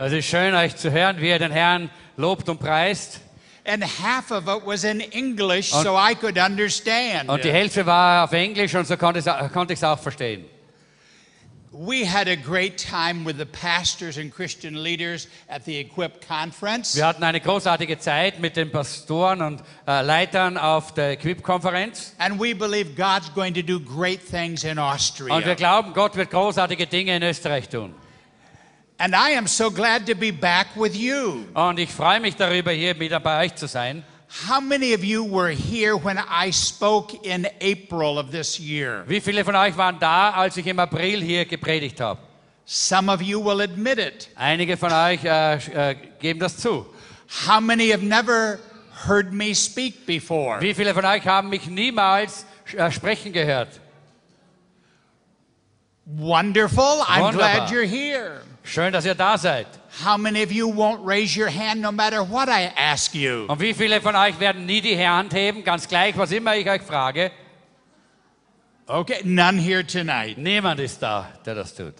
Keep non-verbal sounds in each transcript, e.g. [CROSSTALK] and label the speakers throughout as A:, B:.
A: Es ist schön, euch zu hören, wie ihr den Herrn lobt und preist.
B: And half of it was in English so I could understand.
A: Und die Hälfte war auf Englisch und so konnte ich es auch verstehen.
B: We had a great time with the pastors and Christian leaders at the Equip conference.
A: Wir hatten eine großartige Zeit mit den Pastoren und äh, Leitern auf der Equip-Konferenz.
B: And we believe God's going to do great things in
A: Und wir
B: Austria.
A: glauben, Gott wird großartige Dinge in Österreich tun.
B: And I am so glad to be back with you.
A: Und ich freue mich darüber, hier wieder bei euch zu sein.
B: How many of you were here when I spoke in April of this year?
A: Wie viele von euch waren da, als ich im April hier gepredigt habe?
B: Some of you will admit it.
A: Einige von euch äh, äh, geben das zu.
B: How many have never heard me speak before?
A: Wie viele von euch haben mich niemals äh, sprechen gehört?
B: Wonderful. I'm
A: Wunderbar.
B: glad you're here.
A: Schön, dass ihr da seid.
B: How many of you won't raise your hand no matter what I ask you?
A: Und wie viele von euch werden nie die Hand heben, ganz gleich, was immer ich euch frage?
B: Okay, none here tonight.
A: Niemand ist da, der das tut.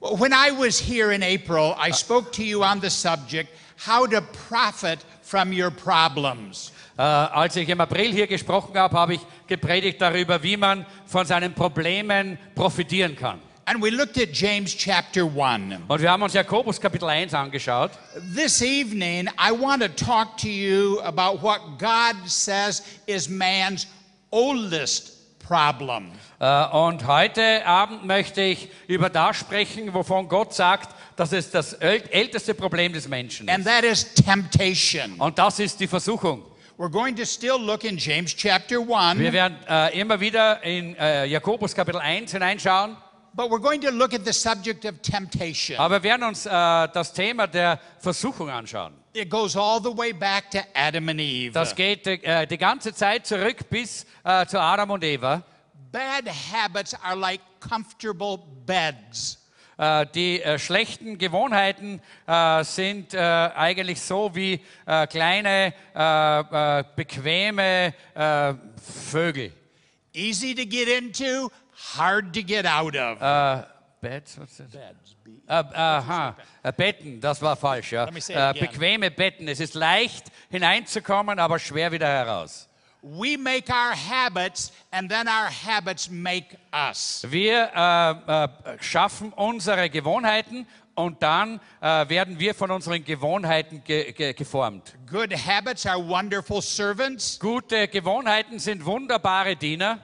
B: When I was here in April, I spoke to you on the subject how to profit from your problems.
A: Äh, als ich im April hier gesprochen habe, habe ich gepredigt darüber, wie man von seinen Problemen profitieren kann.
B: And we looked at James chapter 1.
A: Und wir haben uns Jakobus Kapitel 1 angeschaut.
B: This evening, I want to talk to you about what God says is man's oldest problem.
A: Äh, Und heute Abend möchte ich über das sprechen, wovon Gott sagt, dass es das äl- älteste Problem des Menschen
B: And
A: ist.
B: that is temptation.
A: Und das ist die Versuchung.
B: We're going to still look in James chapter 1,
A: Wir werden äh, immer wieder in äh, Jakobus Kapitel 1 hineinschauen,
B: but we're going to look at the subject of temptation.
A: aber wir werden uns äh, das Thema der Versuchung anschauen.
B: It goes all the way back to Adam and Eve.
A: Das geht äh, die ganze Zeit zurück bis äh, zu Adam und Eva.
B: Bad habits are like comfortable beds.
A: Äh, die äh, schlechten Gewohnheiten äh, sind eigentlich so wie kleine, bequeme Vögel.
B: Easy to get into, hard to get out of.
A: Äh, Beds, was ist das?
B: Beds. be-
A: Äh, aha, äh, Betten, das war falsch. Ja. Äh, bequeme Betten. Es ist leicht hineinzukommen, aber schwer wieder heraus.
B: We make our habits, and then our habits make us.
A: Wir äh, schaffen unsere Gewohnheiten und dann äh, werden wir von unseren Gewohnheiten ge ge geformt.
B: Good habits are wonderful servants.
A: Gute Gewohnheiten sind wunderbare Diener.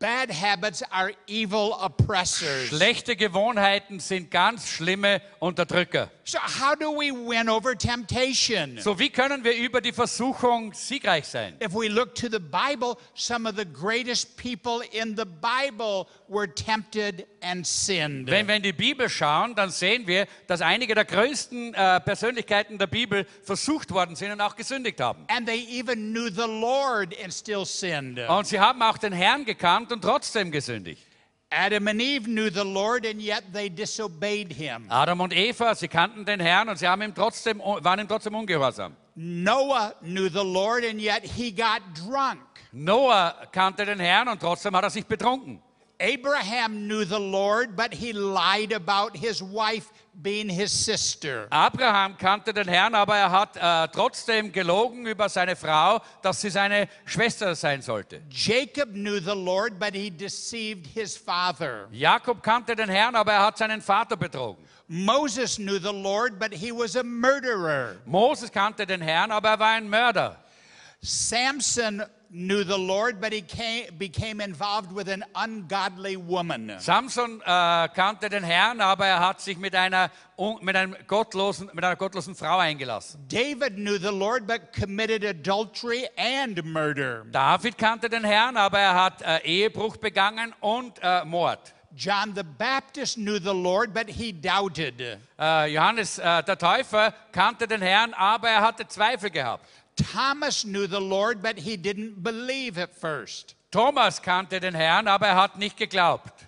B: Bad habits are evil oppressors.
A: Schlechte Gewohnheiten sind ganz schlimme Unterdrücker.
B: So, how do we win over temptation?
A: So, wie können wir über die Versuchung siegreich sein?
B: If we look to the Bible, some of the greatest people in the Bible were tempted and sinned.
A: Wenn wir in die Bibel schauen, dann sehen wir, dass einige der größten äh, Persönlichkeiten der Bibel versucht worden sind und auch gesündigt haben.
B: And they even knew the Lord and still sinned.
A: Und sie haben auch den Herrn gekannt und trotzdem gesündigt.
B: Adam and Eve knew the Lord and yet they disobeyed him.
A: Adam und Eva, sie kannten den Herrn und sie haben ihm trotzdem, waren ihm trotzdem ungehorsam.
B: Noah knew the Lord and yet he got drunk.
A: Noah kannte den Herrn und trotzdem hat er sich betrunken.
B: Abraham knew the Lord, but he lied about his wife being his sister.
A: Abraham kannte den Herrn, aber er hat äh, trotzdem gelogen über seine Frau, dass sie seine Schwester sein sollte.
B: Jacob knew the Lord, but he deceived his father.
A: Jakob kannte den Herrn, aber er hat seinen Vater betrogen.
B: Moses knew the Lord, but he was a murderer.
A: Moses kannte den Herrn, aber er war ein Mörder.
B: Samson knew the Lord, but he came, became involved with an ungodly woman.
A: Samson äh, kannte den Herrn, aber er hat sich mit einer, mit, einem gottlosen, mit einer gottlosen Frau eingelassen.
B: David knew the Lord, but committed adultery and murder.
A: David kannte den Herrn, aber er hat äh, Ehebruch begangen und äh, Mord.
B: John the Baptist knew the Lord, but he doubted.
A: Äh, Johannes äh, der Täufer kannte den Herrn, aber er hatte Zweifel gehabt.
B: Thomas knew the Lord, but he didn't believe at first.
A: Thomas kannte den Herrn, aber er hat nicht geglaubt.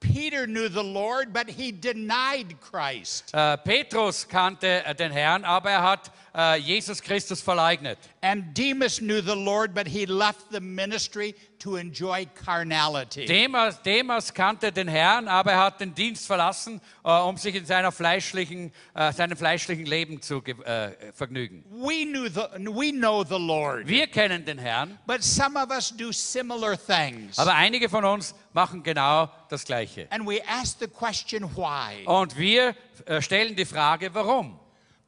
B: Peter knew the Lord, but he denied Christ.
A: Äh, Petrus kannte äh, den Herrn, aber er hat äh, Jesus Christus verleugnet.
B: And Demas knew the Lord, but he left the ministry to enjoy carnality.
A: Demas, Demas kannte den Herrn, aber er hat den Dienst verlassen, äh, um sich in seiner fleischlichen, äh, seinem fleischlichen Leben zu äh, vergnügen.
B: We knew the we know the Lord.
A: Wir kennen den Herrn,
B: But some of us do similar things.
A: aber einige von uns machen genau das Gleiche.
B: And we ask the question why.
A: Und wir stellen die Frage, warum?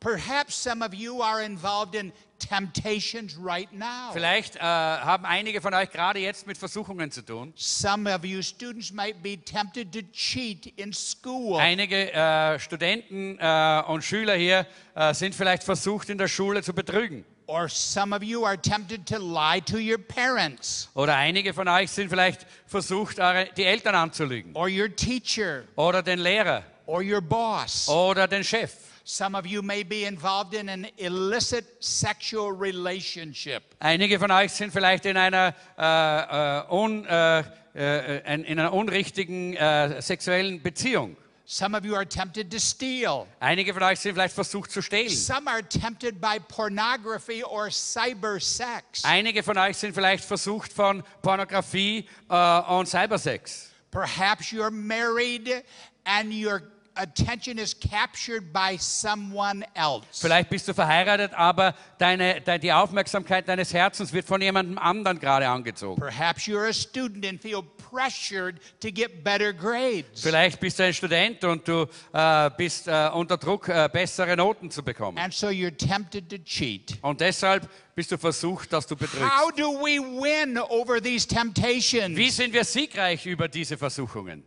B: Perhaps some of you are involved in temptations right now.
A: Vielleicht äh, haben einige von euch gerade jetzt mit Versuchungen zu tun.
B: Some of you students might be tempted to cheat in school.
A: Einige äh, Studenten äh, und Schüler hier äh, sind vielleicht versucht, in der Schule zu betrügen.
B: Or some of you are tempted to lie to your parents
A: Oder einige von euch sind vielleicht versucht, eure, die Eltern anzulügen.
B: or your teacher
A: Oder den Lehrer.
B: or your boss.
A: Oder den Chef.
B: Some of you may be involved in an illicit sexual relationship.
A: Einige von euch sind vielleicht in einer, äh, äh, un, äh, äh in in einer unrichtigen äh, sexuellen Beziehung.
B: Some of you are tempted to steal.
A: Einige von euch sind vielleicht versucht zu stehlen.
B: Some are tempted by pornography or cyber sex.
A: Einige von euch sind vielleicht versucht von Pornografie äh, und Cybersex.
B: Perhaps you're married and your attention is captured by someone else.
A: Vielleicht bist du verheiratet, aber deine, de, die Aufmerksamkeit deines Herzens wird von jemandem anderen gerade angezogen.
B: Perhaps you're a student and feel pressured to get better grades.
A: Vielleicht bist du ein Student und du äh, bist äh, unter Druck, äh, bessere Noten zu bekommen.
B: And so you're tempted to cheat.
A: Und deshalb bist du versucht, dass du betrügst.
B: How do we win over these temptations?
A: Wie sind wir siegreich über diese Versuchungen?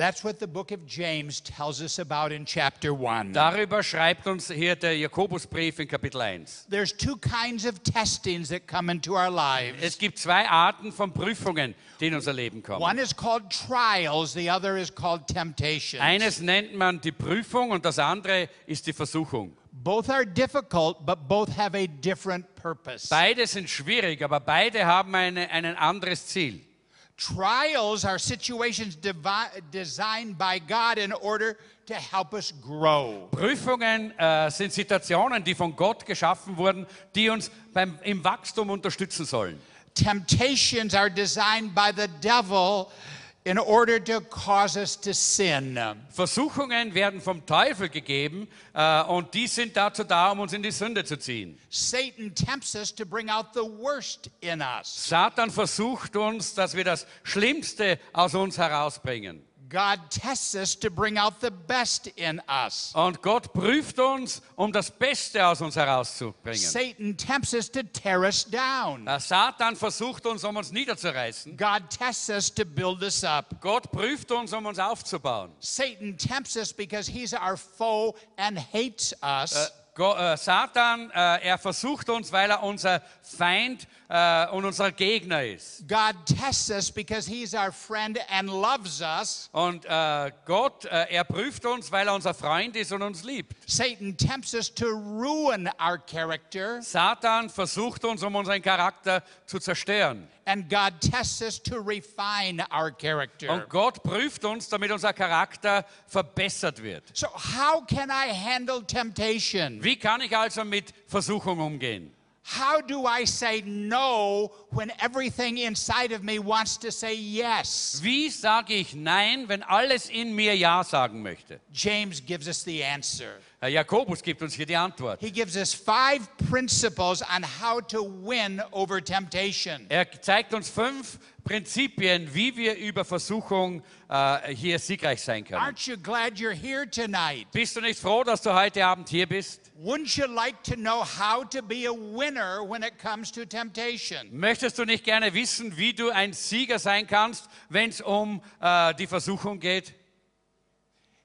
B: That's what the book of James tells us about in chapter 1.
A: Darüber schreibt uns hier der Jakobusbrief in Kapitel 1.
B: There's two kinds of testings that come into our lives.
A: Es gibt zwei Arten von Prüfungen, die in unser Leben kommen.
B: One is called trials, the other is called temptation.
A: Eines nennt man die Prüfung und das andere ist die Versuchung.
B: Both are difficult, but both have a different purpose.
A: Beide sind schwierig, aber beide haben eine, ein anderes Ziel.
B: Trials are situations designed by God in order to help us grow.
A: Prüfungen äh, sind Situationen, die von Gott geschaffen wurden, die uns beim, im Wachstum unterstützen sollen.
B: Temptations are designed by the devil in order to cause us to sin.
A: Versuchungen werden vom Teufel gegeben äh, und die sind dazu da, um uns in die Sünde zu ziehen.
B: Satan tempts us to bring out the worst in us.
A: Satan versucht uns, dass wir das Schlimmste aus uns herausbringen.
B: God tests us to bring out the best in us.
A: Und Gott prüft uns, um das Beste aus uns herauszubringen.
B: Satan tempts us to tear us down.
A: Satan versucht uns, um uns niederzureißen.
B: God tests us to build us up.
A: Gott prüft uns, um uns aufzubauen.
B: Satan tempts us because he's our foe and hates us.
A: Äh, Satan, äh, er versucht uns, weil er unser Feind äh, und unser Gegner ist.
B: God tests us because he's our friend and loves us.
A: Und äh, Gott, äh, er prüft uns, weil er unser Freund ist und uns liebt.
B: Satan tempts us to ruin our character.
A: Satan versucht uns, um unseren Charakter zu zerstören.
B: And God tests us to refine our character.
A: Und Gott prüft uns, damit unser Charakter verbessert wird.
B: So, how can I handle temptation?
A: Wie kann ich also mit Versuchung umgehen?
B: How do I say no when everything inside of me wants to say yes?
A: Wie sage ich Nein, wenn alles in mir Ja sagen möchte?
B: James gives us the answer.
A: Herr Jakobus gibt uns hier die Antwort.
B: He gives us five principles on how to win over temptation.
A: Er zeigt uns fünf Prinzipien, wie wir über Versuchung äh, hier siegreich sein können.
B: Aren't you glad you're here tonight?
A: Bist du nicht froh, dass du heute Abend hier bist?
B: Wouldn't you like to know how to be a winner when it comes to temptation?
A: Möchtest du nicht gerne wissen, wie du ein Sieger sein kannst, wenn es um äh, die Versuchung geht?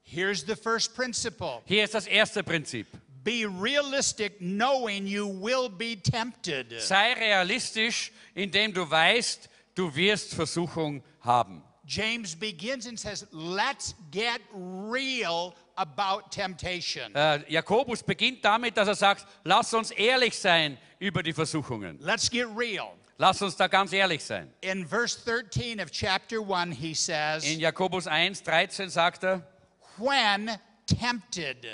B: Here's the first principle
A: Hier ist das erste Prinzip.
B: be realistic, knowing you will be tempted.
A: Sei realistisch, indem du weißt, du wirst Versuchung haben.
B: James begins and says, Let's get real about temptation.
A: Äh, Jakobus beginnt damit, dass er sagt, lass uns ehrlich sein über die Versuchungen.
B: Let's get real.
A: Lass uns da ganz ehrlich sein.
B: In verse 13 of chapter 1, he
A: In
B: says,
A: Jakobus 1, 13 sagt er,
B: When tempted.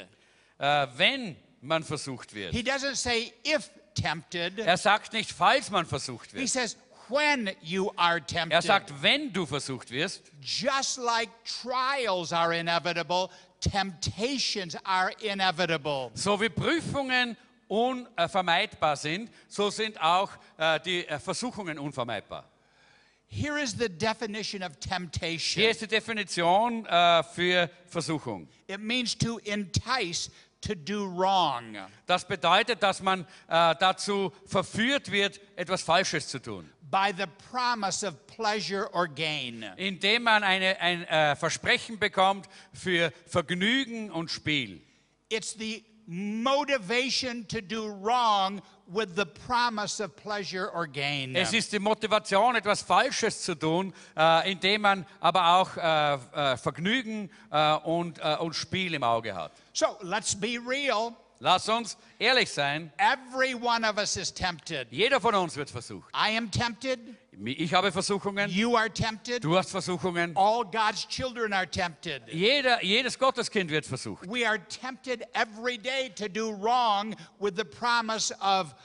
A: äh, wenn man versucht wird.
B: He doesn't say if tempted,
A: Er sagt nicht, falls man versucht
B: he
A: wird.
B: says, when you are
A: Er
B: tempted.
A: sagt, wenn du versucht wirst,
B: Just like trials are inevitable, temptations are inevitable.
A: so wie Prüfungen unvermeidbar sind, so sind auch äh, die äh, Versuchungen unvermeidbar.
B: Here is the definition of temptation
A: Hier ist die Definition äh, für Versuchung.
B: it means to entice to do wrong.
A: Das bedeutet, dass man äh, dazu verführt wird, etwas Falsches zu tun,
B: by the promise of pleasure or gain.
A: indem man eine, ein äh, Versprechen bekommt für Vergnügen und Spiel.
B: It's the motivation to do wrong with the promise of pleasure or gain.
A: Es ist die Motivation, etwas Falsches zu tun, äh, indem man aber auch äh, äh, Vergnügen äh, und, äh, und Spiel im Auge hat.
B: So let's be real.
A: Lass uns ehrlich sein,
B: Every one of us is tempted.
A: jeder von uns wird versucht.
B: I am tempted.
A: Ich habe Versuchungen,
B: You are tempted.
A: du hast Versuchungen,
B: All God's children are tempted.
A: jeder, jedes Gotteskind wird versucht.
B: We are tempted every day to do wrong with the promise of.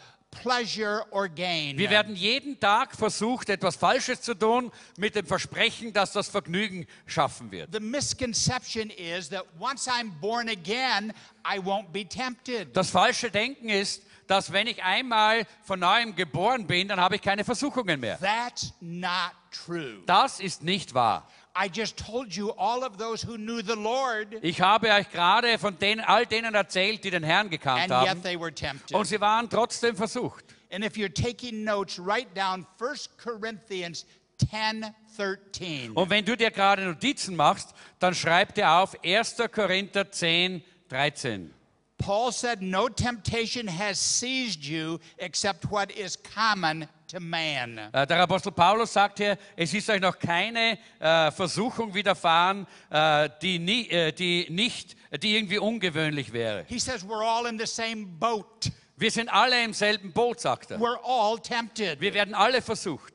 A: Wir werden jeden Tag versucht, etwas Falsches zu tun, mit dem Versprechen, dass das Vergnügen schaffen wird.
B: The misconception is that once I'm born again, I won't be tempted.
A: Das falsche Denken ist, dass wenn ich einmal von neuem geboren bin, dann habe ich keine Versuchungen mehr.
B: That's not true.
A: Das ist nicht wahr.
B: I just told you all of those who knew the Lord,
A: Ich habe euch gerade von denen, all denen erzählt, die den Herrn gekannt
B: and
A: haben.
B: yet they were tempted.
A: Und sie waren trotzdem versucht.
B: And if you're taking notes, write down 1 Corinthians 10 13.
A: Und wenn du dir gerade Notizen machst, dann schreib dir auf 1. Korinther 10, 13.
B: Paul said, No temptation has seized you except what is common to man.
A: Äh, Der Apostel Paulus sagt hier, es ist euch noch keine äh, Versuchung widerfahren, äh, die, nie, äh, die nicht, die irgendwie ungewöhnlich wäre.
B: He says, We're all in the same boat.
A: Wir sind alle im selben Boot, sagt er.
B: We're all tempted.
A: Wir werden alle versucht.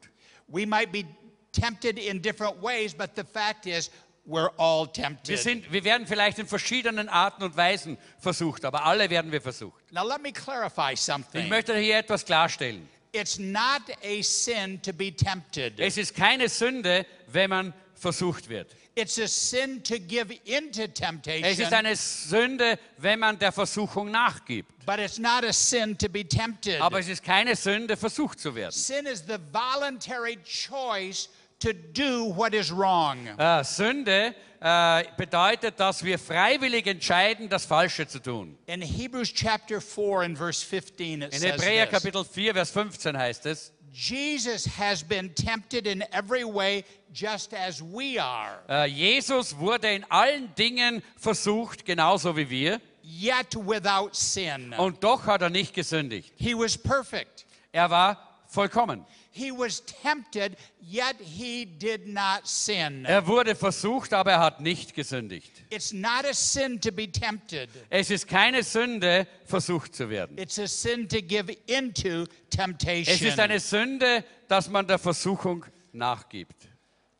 B: We might be tempted in different ways, but the fact is, we're all
A: Wir,
B: tempted.
A: sind, wir werden vielleicht in verschiedenen Arten und Weisen versucht, aber alle werden wir versucht.
B: Now, let me clarify
A: Ich
B: something.
A: möchte hier etwas klarstellen.
B: It's not a sin to be tempted,
A: Es ist keine Sünde, wenn man versucht wird.
B: it's a sin to give into
A: Es ist
B: temptation,
A: eine Sünde, wenn man der Versuchung nachgibt.
B: but it's not a sin to be tempted.
A: Aber es ist keine Sünde, versucht zu werden.
B: Sin is the voluntary choice to do what is wrong.
A: Äh, Sünde äh, bedeutet, dass wir freiwillig entscheiden, das Falsche zu tun.
B: In Hebrews chapter 4 and verse 15, it
A: In
B: says
A: Hebräer
B: this,
A: Kapitel 4, Vers 15 heißt es,
B: Jesus has been tempted in every way just as we are,
A: äh, Jesus wurde in allen Dingen versucht, genauso wie wir,
B: yet without sin.
A: und doch hat er nicht gesündigt.
B: He was perfect.
A: Er war vollkommen.
B: He was tempted, yet he did not sin.
A: Er wurde versucht, aber er hat nicht gesündigt.
B: It's not a sin to be tempted.
A: Es ist keine Sünde, versucht zu werden.
B: It's a sin to give into
A: Es ist eine
B: temptation.
A: Sünde, dass man der Versuchung nachgibt.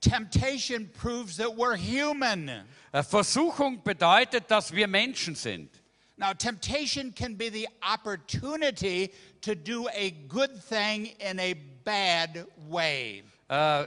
B: Temptation proves that we're human.
A: Äh, Versuchung bedeutet, dass wir Menschen sind.
B: Now, temptation can be the opportunity to do a good thing in a bad way.
A: Äh,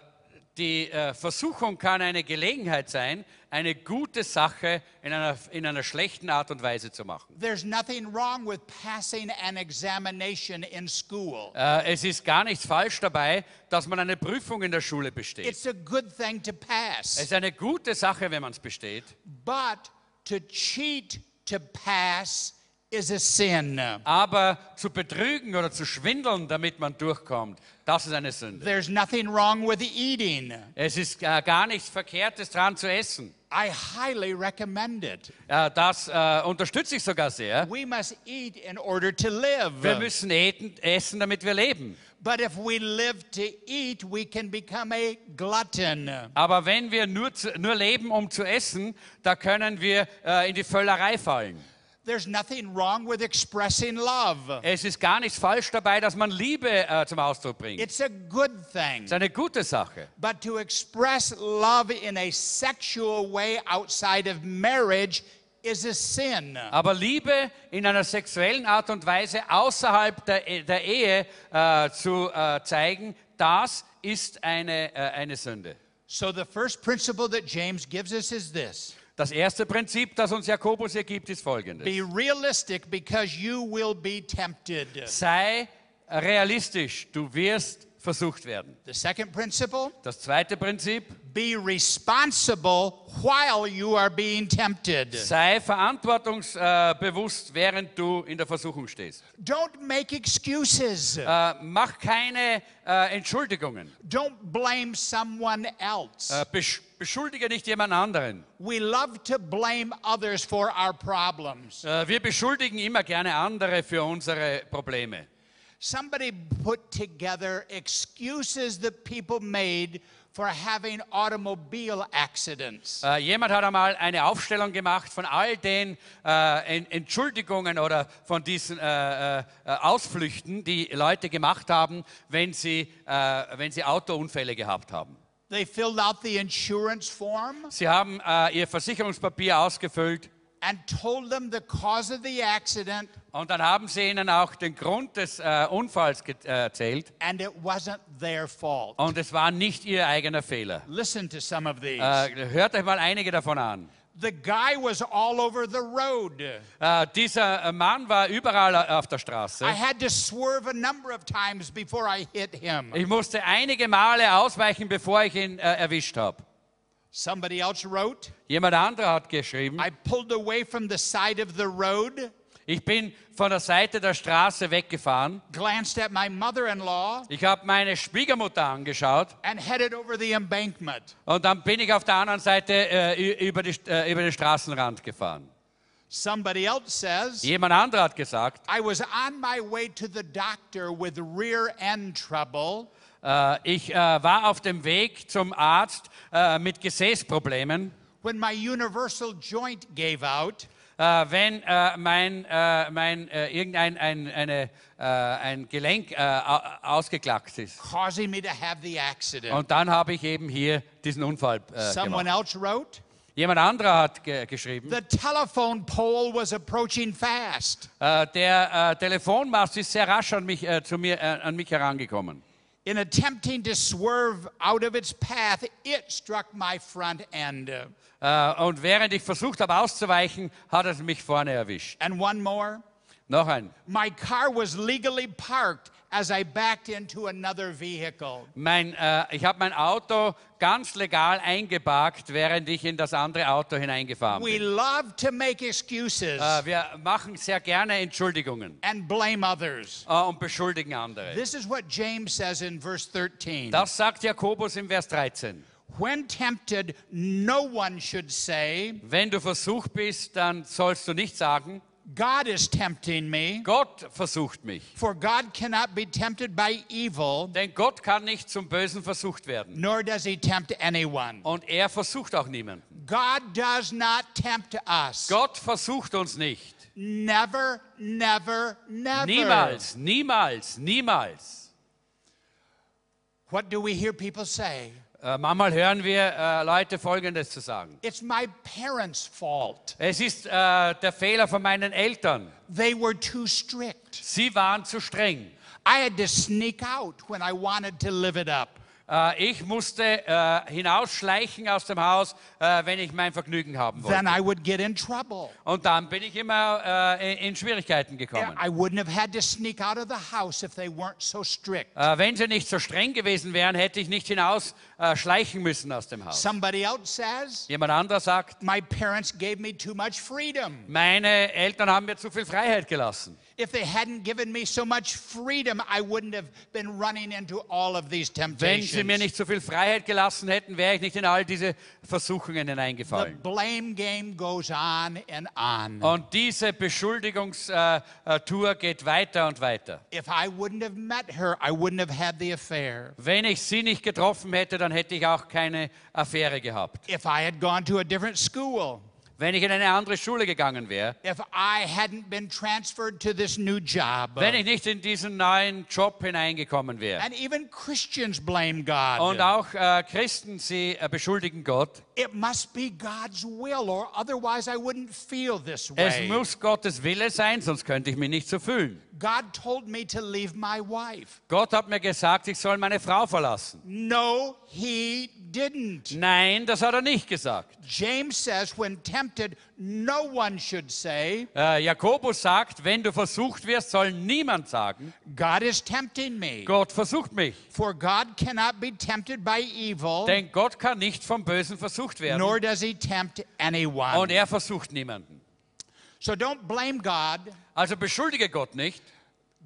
A: Die äh, Versuchung kann eine Gelegenheit sein, eine gute Sache in einer, in einer schlechten Art und Weise zu machen.
B: There's nothing wrong with passing an examination in school.
A: Äh, Es ist gar nichts falsch dabei, dass man eine Prüfung in der Schule besteht.
B: It's a good thing to
A: Es
B: pass.
A: ist eine gute Sache, wenn man es besteht.
B: But to cheat to pass is a sin.
A: Aber zu betrügen oder zu schwindeln, damit man durchkommt, das ist eine Sünde.
B: There's nothing wrong with eating.
A: Es ist äh, gar nichts Verkehrtes dran zu essen.
B: I highly recommend it.
A: Äh, Das äh, unterstütze ich sogar sehr.
B: We must eat in order to
A: Wir
B: live.
A: müssen eten, essen, damit wir leben.
B: But if we live to eat, we can become a glutton.
A: Aber wenn wir nur, zu, nur leben, um zu essen, da können wir äh, in die Völlerei fallen.
B: There's nothing wrong with expressing love.
A: Es ist gar nichts falsch dabei, dass man Liebe äh, zum Ausdruck bringt.
B: It's a good thing.
A: Es ist eine gute Sache.
B: But to express love in a sexual way outside of marriage is a sin.
A: Aber Liebe in einer sexuellen Art und Weise außerhalb der, E- der Ehe äh, zu äh, zeigen, das ist eine, äh, eine Sünde.
B: So, the first principle that James gives us is this
A: Das erste Prinzip, das uns Jakobus hier gibt, ist folgendes.
B: be realistic because you will be tempted.
A: Sei realistisch, du wirst versucht werden.
B: The second principle
A: Das zweite Prinzip,
B: be responsible while you are being tempted.
A: sei verantwortungsbewusst, während du in der Versuchung stehst.
B: Don't make excuses.
A: Äh, mach keine äh, Entschuldigungen.
B: Don't blame someone else.
A: Äh, besch beschuldige nicht jemand anderen.
B: We love to blame others for our problems.
A: Äh, wir beschuldigen immer gerne andere für unsere Probleme.
B: Somebody put together excuses that people made for having automobile accidents.
A: Äh, jemand hat einmal eine Aufstellung gemacht von all den En- Entschuldigungen oder von diesen äh, Ausflüchten, die Leute gemacht haben, wenn sie, wenn sie Autounfälle gehabt haben.
B: They filled out the insurance form
A: Sie haben äh, ihr Versicherungspapier ausgefüllt
B: and told them the cause of the accident,
A: und dann haben sie ihnen auch den Grund des äh, Unfalls äh, erzählt
B: and it wasn't their fault.
A: und es war nicht ihr eigener Fehler.
B: Listen to some of these.
A: Äh, hört euch mal einige davon an.
B: The guy was all over the road.
A: Äh, dieser äh, Mann war überall äh, auf der Straße.
B: I had to swerve a number of times before I hit him.
A: Ich musste einige Male ausweichen, bevor ich ihn äh, erwischt habe.
B: Somebody else wrote,
A: Jemand anderer hat geschrieben,
B: I pulled away from the side of the road,
A: ich bin von der Seite der Straße weggefahren.
B: glanced at my mother in law,
A: Ich habe meine Schwiegermutter angeschaut
B: and headed over the embankment.
A: und dann bin ich auf der anderen Seite äh, über, die, äh, über den Straßenrand gefahren.
B: Somebody else says,
A: Jemand anderer hat gesagt,
B: I was on my way to the doctor with rear end trouble.
A: äh, ich äh, war auf dem Weg zum Arzt äh, mit Gesäßproblemen.
B: when my universal joint gave out
A: Äh, wenn äh, mein, äh, mein äh, irgendein ein, eine, äh, ein Gelenk äh, au- ausgeklackt ist.
B: causing me to have the accident.
A: Und dann habe ich eben hier diesen Unfall
B: Someone
A: gemacht.
B: else wrote,
A: Jemand anderer hat ge geschrieben,
B: the telephone pole was approaching fast.
A: der Telefonmast ist sehr rasch an mich, zu mir, an mich herangekommen.
B: In attempting to swerve out of its path, it struck my front end.
A: Äh, und während ich versucht habe auszuweichen, hat es mich vorne erwischt.
B: And one more,
A: Noch ein.
B: my car was legally parked as I backed into another vehicle.
A: Mein, äh, ich habe mein Auto ganz legal eingeparkt, während ich in das andere Auto hineingefahren
B: We
A: bin.
B: love to make excuses
A: Äh, wir machen sehr gerne Entschuldigungen
B: and blame others.
A: äh, und beschuldigen andere.
B: This is what James says in verse 13.
A: Das sagt Jakobus im Vers 13.
B: When tempted, no one should say,
A: Wenn du versucht bist, dann sollst du nicht sagen,
B: God is tempting me,
A: Gott versucht mich.
B: for God cannot be tempted by evil,
A: Denn Gott kann nicht zum Bösen versucht werden.
B: nor does he tempt anyone.
A: Und er versucht auch niemanden.
B: God does not tempt us.
A: Gott versucht uns nicht.
B: Never, never, never.
A: Niemals, niemals, niemals.
B: What do we hear people say?
A: Äh, manchmal hören wir äh, Leute Folgendes zu sagen.
B: It's my parents' fault.
A: Es ist äh, der Fehler von meinen Eltern.
B: They were too strict.
A: Sie waren zu streng.
B: I had to sneak out when I wanted to live it up.
A: Äh, ich musste äh, hinausschleichen aus dem Haus, äh, wenn ich mein Vergnügen haben
B: Then
A: wollte.
B: I would get in trouble.
A: Und dann bin ich immer äh, in, Schwierigkeiten gekommen.
B: I wouldn't have had to sneak out of the house if they weren't so strict.
A: Äh, wenn sie nicht so streng gewesen wären, hätte ich nicht hinaus äh, schleichen müssen aus dem Haus.
B: Somebody else says,
A: Jemand anderer sagt,
B: My parents gave me too much freedom.
A: meine Eltern haben mir zu viel Freiheit gelassen.
B: If they hadn't given me so much freedom, I wouldn't have been running into all of these
A: Wenn
B: temptations.
A: sie mir nicht so viel Freiheit gelassen hätten, wäre ich nicht in all diese Versuchungen
B: the
A: hineingefallen.
B: blame game goes on and on.
A: Und diese Beschuldigungstour äh, Tour geht weiter und weiter.
B: If I wouldn't have met her, I wouldn't have had the affair.
A: Wenn ich sie nicht getroffen hätte, dann hätte ich auch keine Affäre gehabt.
B: If I had gone to a different school,
A: Wenn ich in eine andere Schule gegangen wäre,
B: if I hadn't been transferred to this new job,
A: wenn ich nicht in diesen neuen Job hineingekommen wäre.
B: and even Christians blame God.
A: Und auch äh, Christen, sie äh, beschuldigen Gott.
B: It must be God's will, or otherwise I wouldn't feel this
A: Es
B: way.
A: muss Gottes Wille sein, sonst könnte ich mich nicht so fühlen.
B: God told me to leave my wife.
A: Gott hat mir gesagt, ich soll meine Frau verlassen.
B: No, he didn't.
A: Nein, das hat er nicht gesagt.
B: James says, when tempted, no one should say,
A: Äh, Jakobus sagt, wenn du versucht wirst, soll niemand sagen,
B: God is tempting me.
A: Gott versucht mich.
B: For God cannot be tempted by evil,
A: Denn Gott kann nicht vom Bösen versucht werden.
B: nor does he tempt
A: Und
B: anyone.
A: er versucht niemanden.
B: So don't blame God.
A: Also beschuldige Gott nicht.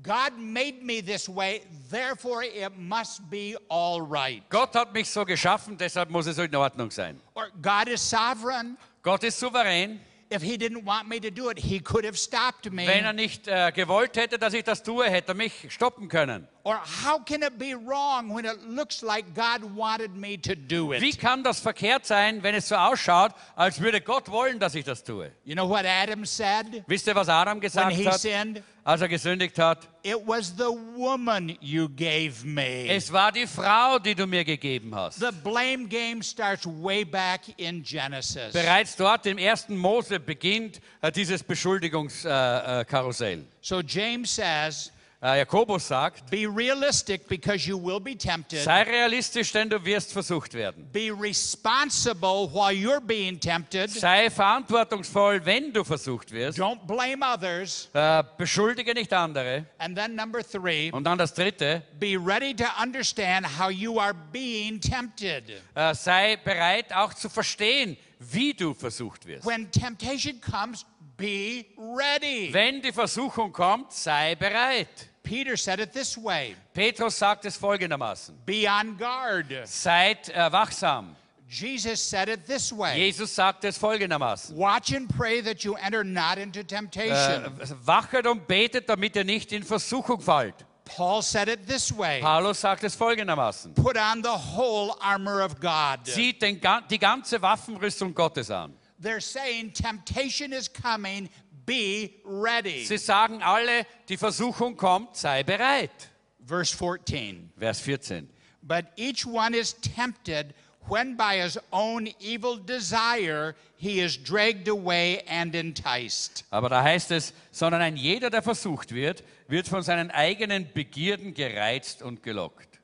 B: God made me this way, therefore it must be all right.
A: Gott hat mich so geschaffen, deshalb muss es in Ordnung sein.
B: Or God is sovereign.
A: Gott ist souverän.
B: If he didn't want me to do it, he could have stopped me.
A: Wenn er nicht äh, gewollt hätte, dass ich das tue, hätte er mich stoppen können.
B: Or how can it be wrong when it looks like God wanted me to do
A: Wie kann das verkehrt sein, wenn es so ausschaut, als würde Gott wollen, dass ich das tue?
B: You know what Adam said
A: Wisst ihr, was Adam gesagt hat,
B: sinned?
A: Als er gesündigt hat?
B: It was the woman you gave me.
A: Es war die Frau, die du mir gegeben hast.
B: The blame game starts way back in Genesis.
A: Bereits dort im ersten Mose beginnt äh, dieses Beschuldigungskarussell. Äh, Karussell.
B: So James says,
A: äh, Jakobus sagt,
B: be realistic because you will be tempted.
A: sei realistisch, denn du wirst versucht werden.
B: Be responsible while you're being tempted.
A: Sei verantwortungsvoll, wenn du versucht wirst.
B: Don't blame others.
A: Äh, beschuldige nicht andere.
B: And then number three,
A: Und dann das dritte,
B: be ready to understand how you are being tempted.
A: äh, sei bereit auch zu verstehen, wie du versucht wirst.
B: When temptation comes, be ready.
A: Wenn die Versuchung kommt, sei bereit.
B: Peter said it this way
A: Petrus sagt es folgendermaßen.
B: be on guard.
A: Seid äh, wachsam.
B: Jesus said it this way
A: Jesus sagt es folgendermaßen.
B: watch and pray that you enter not into
A: Äh,
B: temptation.
A: wachet und betet, damit ihr nicht in Versuchung fallt.
B: Paul said it this way
A: Paulus sagt es folgendermaßen.
B: put on the whole armor of God.
A: Zieht den, die ganze Waffenrüstung Gottes an.
B: They're saying temptation is coming, be ready.
A: Sie sagen alle, die Versuchung kommt, sei bereit.
B: Verse 14.
A: Vers 14.
B: But each one is tempted when by his own evil desire he is dragged away and enticed.
A: Aber da heißt es, sondern ein jeder, der versucht wird, wird von seinen eigenen Begierden gereizt und gelockt.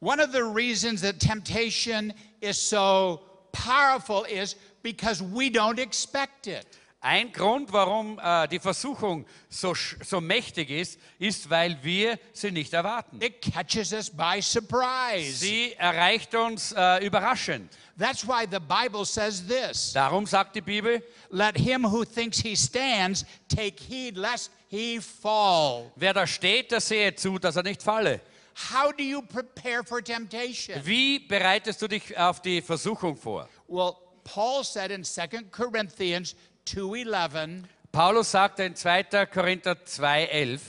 B: One of the reasons that temptation is so powerful is because we don't expect it.
A: Ein Grund, warum äh, die Versuchung so, so mächtig ist, ist, weil wir sie nicht erwarten.
B: It catches us by surprise.
A: Sie erreicht uns äh, überraschend.
B: That's why the Bible says this
A: Darum sagt die Bibel,
B: Let him who thinks he stands take heed lest he fall.
A: wer da steht, der sehe zu, dass er nicht falle.
B: How do you prepare for temptation?
A: Wie bereitest du dich auf die Versuchung vor?
B: Well, Paul said in 2 Corinthians 2:11,
A: Paulus sagte in 2. Korinther 2,11,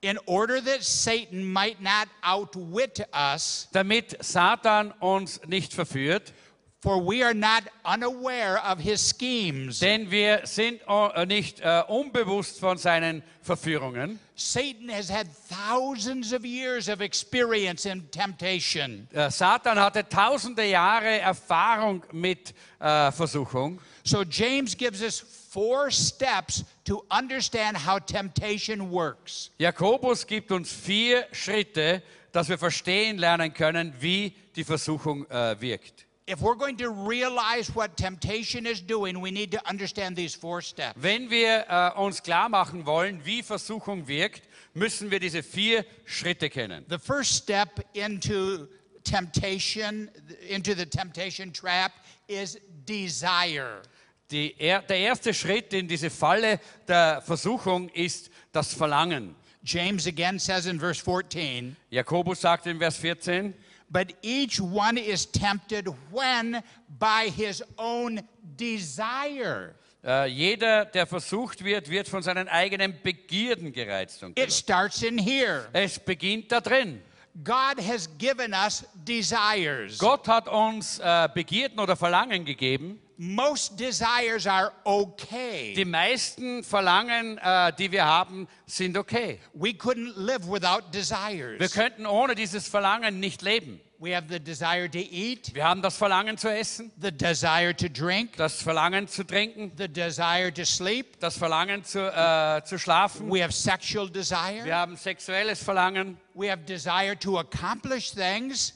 B: in order that Satan might not outwit us,
A: damit Satan uns nicht verführt,
B: for we are not unaware of his schemes.
A: denn wir sind äh, nicht äh, unbewusst von seinen Verführungen.
B: Satan has had thousands of years of experience in temptation.
A: Äh, Satan hatte tausende Jahre Erfahrung mit äh, Versuchung.
B: So James gives us four steps to understand how temptation works.
A: Jakobus gibt uns vier Schritte, dass wir verstehen lernen können, wie die Versuchung äh, wirkt.
B: If we're going to realize what temptation is doing, we need to understand these four steps.
A: Wenn wir äh, uns klar machen wollen, wie Versuchung wirkt, müssen wir diese vier Schritte kennen.
B: The first step into temptation, into the temptation trap, is desire.
A: Die, er, der erste Schritt in diese Falle der Versuchung ist das Verlangen.
B: James again says in verse 14,
A: Jakobus sagt in Vers 14,
B: but each one is tempted when by his own desire.
A: äh, jeder, der versucht wird, wird von seinen eigenen Begierden gereizt. Und
B: It starts in here.
A: es beginnt da drin.
B: God has given us desires.
A: Gott hat uns äh, Begierden oder Verlangen gegeben.
B: Most desires are okay.
A: Die meisten Verlangen, äh, die wir haben, sind okay.
B: We couldn't live without
A: Wir
B: desires.
A: könnten ohne dieses Verlangen nicht leben.
B: We have the desire to eat,
A: Wir haben das Verlangen zu essen,
B: the desire to drink,
A: das Verlangen zu trinken,
B: the desire to sleep.
A: das Verlangen zu, äh, zu schlafen.
B: We have sexual
A: Wir
B: desire.
A: haben sexuelles Verlangen.
B: We have desire to accomplish things.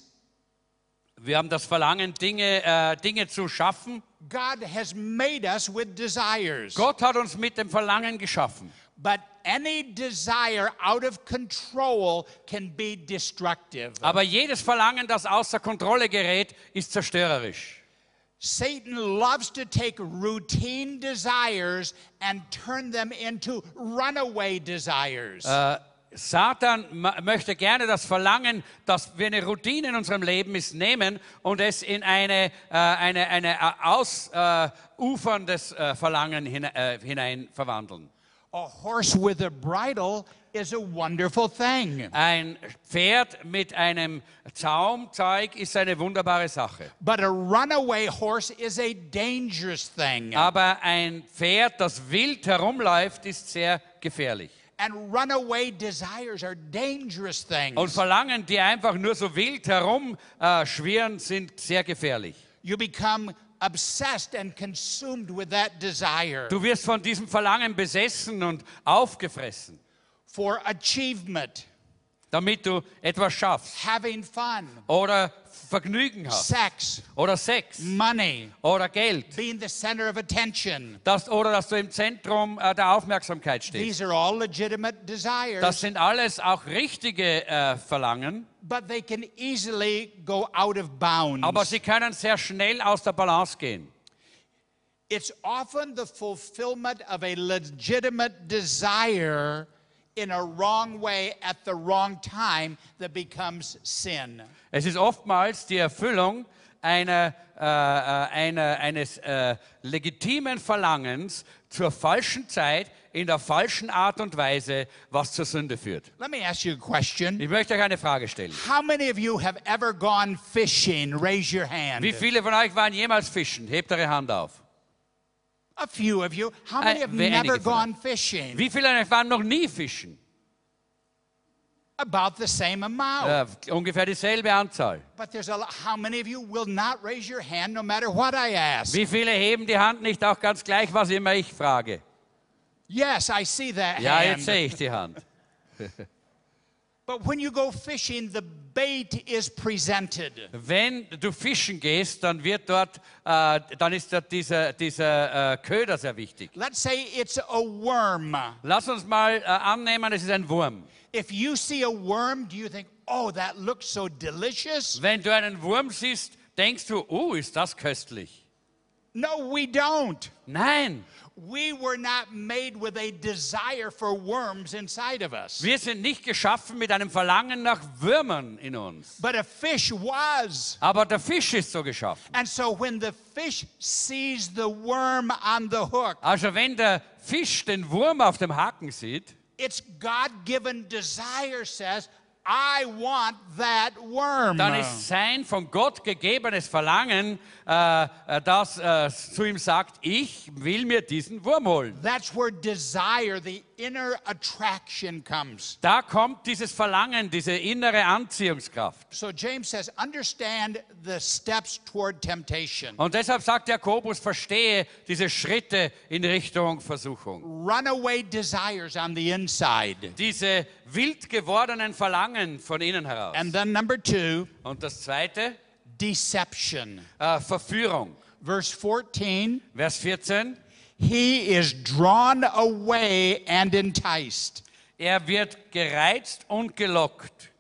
A: Wir haben das Verlangen, Dinge, äh, Dinge zu schaffen.
B: God has made us with desires.
A: Gott hat uns mit dem Verlangen geschaffen.
B: But any desire out of control can be destructive.
A: Aber jedes Verlangen, das außer Kontrolle gerät, ist zerstörerisch.
B: Satan loves to take routine desires and turn them into runaway desires.
A: Äh, Satan möchte gerne das Verlangen, dass wir eine Routine in unserem Leben ist, nehmen und es in eine, äh, eine, eine äh, ausuferndes äh, Verlangen äh, hinein verwandeln.
B: A horse with a bridle is a wonderful thing.
A: Ein Pferd mit einem Zaumzeug ist eine wunderbare Sache.
B: But a runaway horse is a dangerous thing.
A: Aber ein Pferd, das wild herumläuft, ist sehr gefährlich.
B: And runaway desires are dangerous things.
A: Und Verlangen, die einfach nur so wild herumschwirren, äh, sind sehr gefährlich.
B: You become obsessed and consumed with that desire
A: Du wirst von diesem Verlangen besessen und aufgefressen,
B: for achievement,
A: damit du etwas schaffst
B: having fun,
A: oder Vergnügen hast
B: sex,
A: oder Sex
B: money,
A: oder Geld
B: being the center of attention.
A: das, oder dass du im Zentrum äh, der Aufmerksamkeit stehst.
B: These are all legitimate
A: Das
B: desires,
A: sind alles auch richtige äh, Verlangen,
B: but they can easily go out of bounds.
A: aber sie können sehr schnell aus der Balance gehen.
B: It's often the fulfillment of a legitimate desire in a wrong way at the wrong time that becomes sin.
A: Es ist oftmals die Erfüllung einer, äh, äh, einer, eines äh, legitimen Verlangens zur falschen Zeit in der falschen Art und Weise, was zur Sünde führt.
B: Let me ask you a question.
A: Ich möchte euch eine Frage stellen.
B: How many of you have ever gone fishing? Raise your hand.
A: Wie viele von euch waren jemals fischen? Hebt eure Hand auf.
B: A few of you. How many
A: Äh,
B: have never gone fishing?
A: Wie viele von euch waren noch nie fischen?
B: About the same amount.
A: Äh, ungefähr dieselbe Anzahl.
B: But there's a lot. How many of you will not raise your hand no matter what I ask?
A: Wie viele heben die Hand nicht auch ganz gleich, was immer ich frage?
B: Yes, I see that
A: Ja,
B: hand.
A: jetzt sehe ich die Hand. [LAUGHS]
B: But when you go fishing, the bait is presented.
A: Wenn du fischen gehst, dann wird dort, äh, dann ist dort dieser, dieser äh, Köder sehr wichtig.
B: Let's say it's a worm.
A: Lass uns mal äh, annehmen, es ist ein Wurm.
B: If you see a worm, do you think, oh, that looks so delicious?
A: Wenn du einen Wurm siehst, denkst du, oh, ist das köstlich.
B: No, we don't.
A: Nein,
B: We were not made with a desire for worms inside of us.
A: wir sind nicht geschaffen mit einem Verlangen nach Würmern in uns.
B: But a fish was.
A: Aber der Fisch ist so geschaffen.
B: And so when the fish sees the worm on the hook,
A: Also wenn der Fisch den Wurm auf dem Haken sieht,
B: its God given desire says, I want that worm.
A: dann ist sein von Gott gegebenes Verlangen, äh, äh, das äh, zu ihm sagt, ich will mir diesen Wurm holen.
B: That's where desire, the inner attraction comes.
A: Da kommt dieses Verlangen, diese innere Anziehungskraft.
B: So James says, understand the steps toward temptation.
A: Und deshalb sagt Jakobus, verstehe diese Schritte in Richtung Versuchung.
B: Runaway desires on the inside.
A: Diese wild gewordenen Verlangen von innen heraus.
B: And then number two,
A: Und das zweite,
B: deception.
A: äh, Verführung.
B: Verse 14,
A: Vers 14,
B: he is drawn away and enticed.
A: er wird gereizt und gelockt.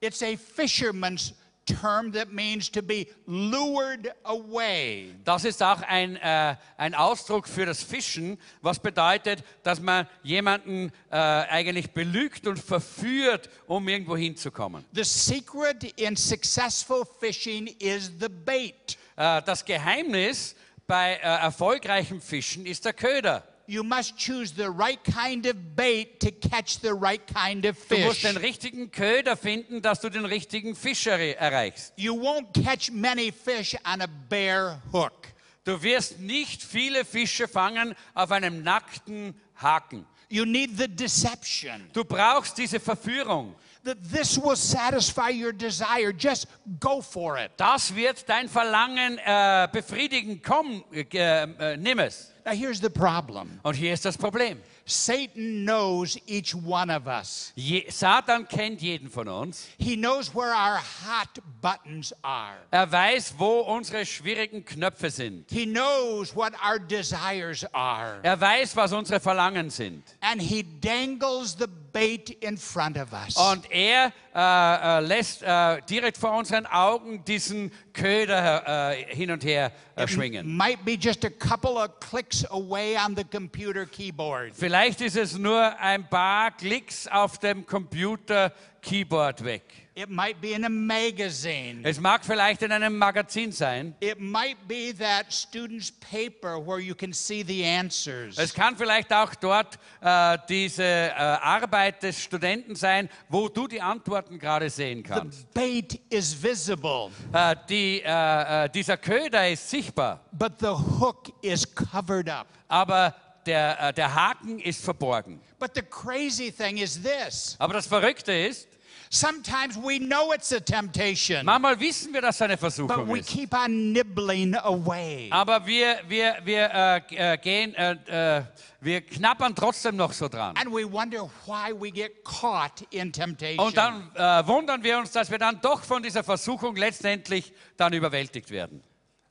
B: It's a fisherman's term that means to be lured away.
A: Das ist auch ein, äh, ein Ausdruck für das Fischen, was bedeutet, dass man jemanden äh, eigentlich belügt und verführt, um irgendwo hinzukommen.
B: The secret in successful fishing is the bait.
A: Äh, das Geheimnis bei äh, erfolgreichem Fischen ist der Köder.
B: You must choose the right kind of bait to catch the right kind of
A: Du musst
B: fish.
A: den richtigen Köder finden, dass du den richtigen Fisch erre- erreichst.
B: You won't catch many fish on a bare hook.
A: Du wirst nicht viele Fische fangen auf einem nackten Haken.
B: You need the deception.
A: Du brauchst diese Verführung.
B: that this will satisfy your desire. Just go for it.
A: Das wird dein Verlangen äh, befriedigen. Komm, äh, äh, nimm es.
B: Now, here's the problem
A: Und hier ist das Problem.
B: Satan knows each one of us,
A: Je, Satan kennt jeden von uns.
B: he knows where our hot buttons are.
A: Er weiß, wo unsere schwierigen Knöpfe sind.
B: He knows what our desires are.
A: Er weiß, was unsere Verlangen sind.
B: And he dangles the bait in front of us.
A: Und er äh, äh, lässt äh, direkt vor unseren Augen diesen Köder äh, hin und her äh, schwingen.
B: Might be just a couple of clicks away on the computer keyboard.
A: Vielleicht ist es nur ein paar Klicks auf dem Computer-Keyboard weg.
B: It might be in a magazine.
A: Es mag vielleicht in einem Magazin sein.
B: It might be that student's paper where you can see the answers.
A: Es kann vielleicht auch dort äh, diese äh, Arbeit des Studenten sein, wo du die Antworten gerade sehen
B: The
A: kannst.
B: bait is visible,
A: Äh, die, äh, äh, dieser Köder ist sichtbar,
B: but the hook is covered up.
A: aber der, äh, der Haken ist verborgen.
B: But the crazy thing is this
A: Aber das Verrückte ist,
B: sometimes we know it's a temptation,
A: manchmal wissen wir, dass es eine
B: but
A: Versuchung
B: we
A: ist.
B: keep on nibbling away.
A: Aber wir, wir, wir äh, äh, gehen, äh, äh, wir knabbern trotzdem noch so dran.
B: And we wonder why we get caught in temptation.
A: Und dann äh, wundern wir uns, dass wir dann doch von dieser Versuchung letztendlich dann überwältigt werden.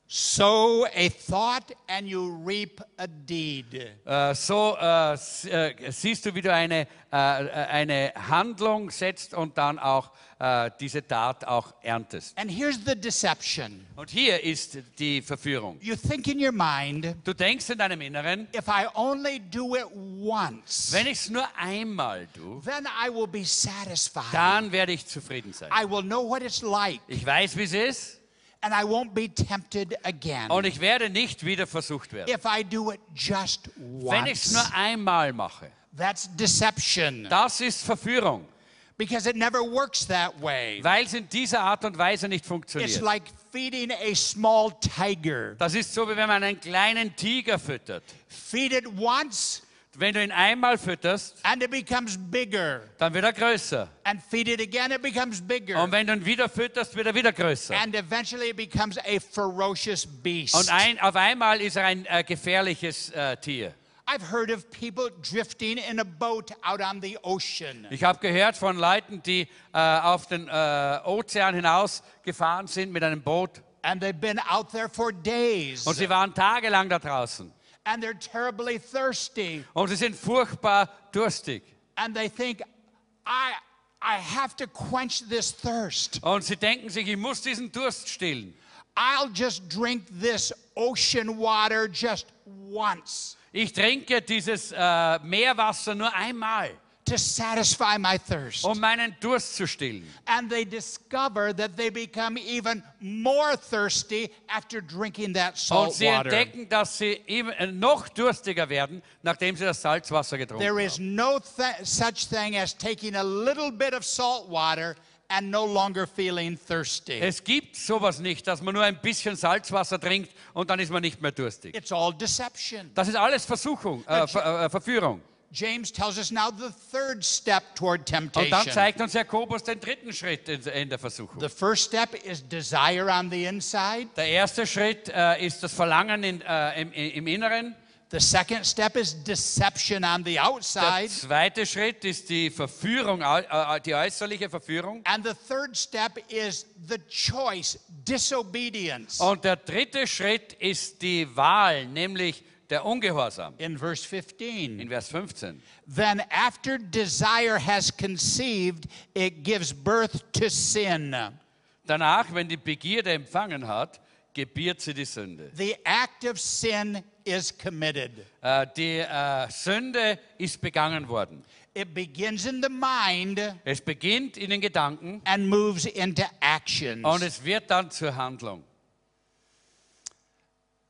B: Sow a thought and you reap a deed.
A: Äh, so äh, siehst du, wie du eine, äh, eine Handlung setzt und dann auch diese Tat auch erntest.
B: And here's the deception.
A: Und hier ist die Verführung.
B: You think in your mind,
A: Du denkst in deinem Inneren,
B: if I only do it once,
A: wenn ich es nur einmal tue,
B: then I will be satisfied.
A: dann werde ich zufrieden sein.
B: I will know what it's like,
A: Ich weiß, wie es ist
B: and I won't be tempted again.
A: und ich werde nicht wieder versucht werden.
B: If I do it just
A: Wenn ich es
B: once,
A: nur einmal mache,
B: that's deception
A: das ist Verführung,
B: because it never works that way.
A: weil es in dieser Art und Weise nicht
B: It's
A: funktioniert.
B: like feeding a small tiger.
A: Das ist so, wie wenn man einen kleinen Tiger füttert.
B: Feed it once,
A: Wenn du ihn einmal fütterst,
B: and it becomes bigger.
A: dann wird er größer.
B: And feed it again, it becomes bigger.
A: Und wenn du ihn wieder fütterst, wird er wieder größer.
B: And eventually it becomes a ferocious beast.
A: Und ein, auf einmal ist er ein äh, gefährliches äh, Tier.
B: I've heard of people drifting in a boat out on the ocean.
A: Ich habe gehört von Leuten, die äh, auf den äh, Ozean hinaus gefahren sind mit einem Boot.
B: And they've been out there for days.
A: Und sie waren tagelang da draußen.
B: And they're terribly thirsty.
A: Oh, Und sie sind furchtbar durstig.
B: And they think, I, I have to quench this thirst.
A: Und sie denken sich, ich muss diesen Durst stillen.
B: I'll just drink this ocean water just once
A: Ich trinke dieses äh, Meerwasser nur einmal,
B: to satisfy my thirst.
A: um meinen Durst zu stillen.
B: And they discover that they become even more thirsty after drinking that
A: Und
B: salt
A: sie
B: water.
A: entdecken, dass sie immer- äh, noch durstiger werden, nachdem sie das Salzwasser getrunken
B: There
A: haben.
B: is no th- such thing as taking a little bit of salt water and no longer feeling thirsty.
A: Es gibt sowas nicht, dass man nur ein bisschen Salzwasser trinkt und dann ist man nicht mehr durstig.
B: It's all deception.
A: Das ist alles Versuchung, äh, Ver, äh, Verführung.
B: James tells us now the third step toward
A: Und dann
B: temptation.
A: zeigt uns Jakobus den dritten Schritt in, der Versuchung.
B: The first step is desire on the inside.
A: Der erste Schritt äh, ist das Verlangen in, äh, im, im Inneren.
B: The second step is deception on the
A: Der
B: outside.
A: zweite Schritt ist die Verführung, äh, äh, die äußerliche Verführung.
B: And the third step is the choice, disobedience.
A: Und der dritte Schritt ist die Wahl, nämlich der Ungehorsam.
B: In verse 15.
A: In Vers 15.
B: Then, after desire has conceived, it gives birth to sin.
A: Danach, wenn die Begierde empfangen hat, gebiert sie die Sünde.
B: The act of sin is committed.
A: Äh, die äh, Sünde ist begangen worden.
B: It begins in the mind
A: Es beginnt in den Gedanken
B: and moves into actions.
A: und es wird dann zur Handlung.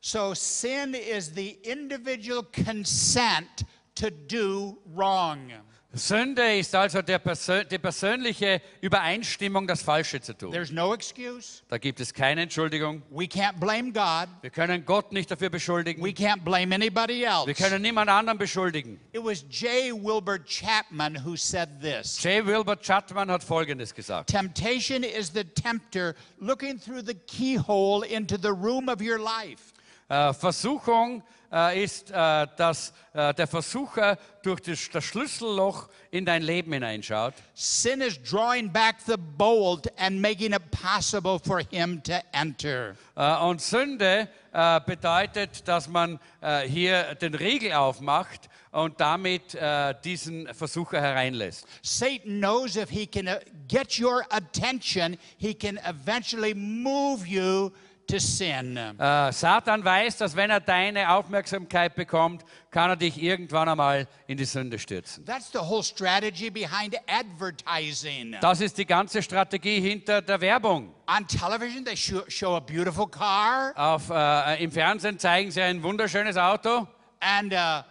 B: So, sin is the individual consent to do wrong.
A: Sünde ist also der Persö die persönliche Übereinstimmung, das Falsche zu tun.
B: There's no excuse.
A: Da gibt es keine Entschuldigung.
B: We can't blame God.
A: Wir können Gott nicht dafür beschuldigen.
B: We can't blame anybody else.
A: Wir können niemand anderen beschuldigen.
B: It was J. Wilbur Chapman who said this.
A: J. Wilbur Chapman hat Folgendes gesagt.
B: Temptation is the tempter looking through the keyhole into the room of your life.
A: Äh, Versuchung äh, ist, äh, dass der Versucher durch das, das Schlüsselloch in dein Leben hineinschaut.
B: Sin is drawing back the bolt and making it possible for him to enter.
A: Und Sünde bedeutet, dass man hier den Riegel aufmacht und damit äh, diesen Versucher hereinlässt.
B: Satan knows if he can uh, get your attention, he can eventually move you to sin.
A: Äh, Satan weiß, dass wenn er deine Aufmerksamkeit bekommt, kann er dich irgendwann einmal in die Sünde stürzen.
B: That's the whole strategy behind advertising.
A: Das ist die ganze Strategie hinter der Werbung.
B: On television, they show, show a beautiful car,
A: Auf, äh, Im Fernsehen zeigen sie ein wunderschönes Auto
B: and uh,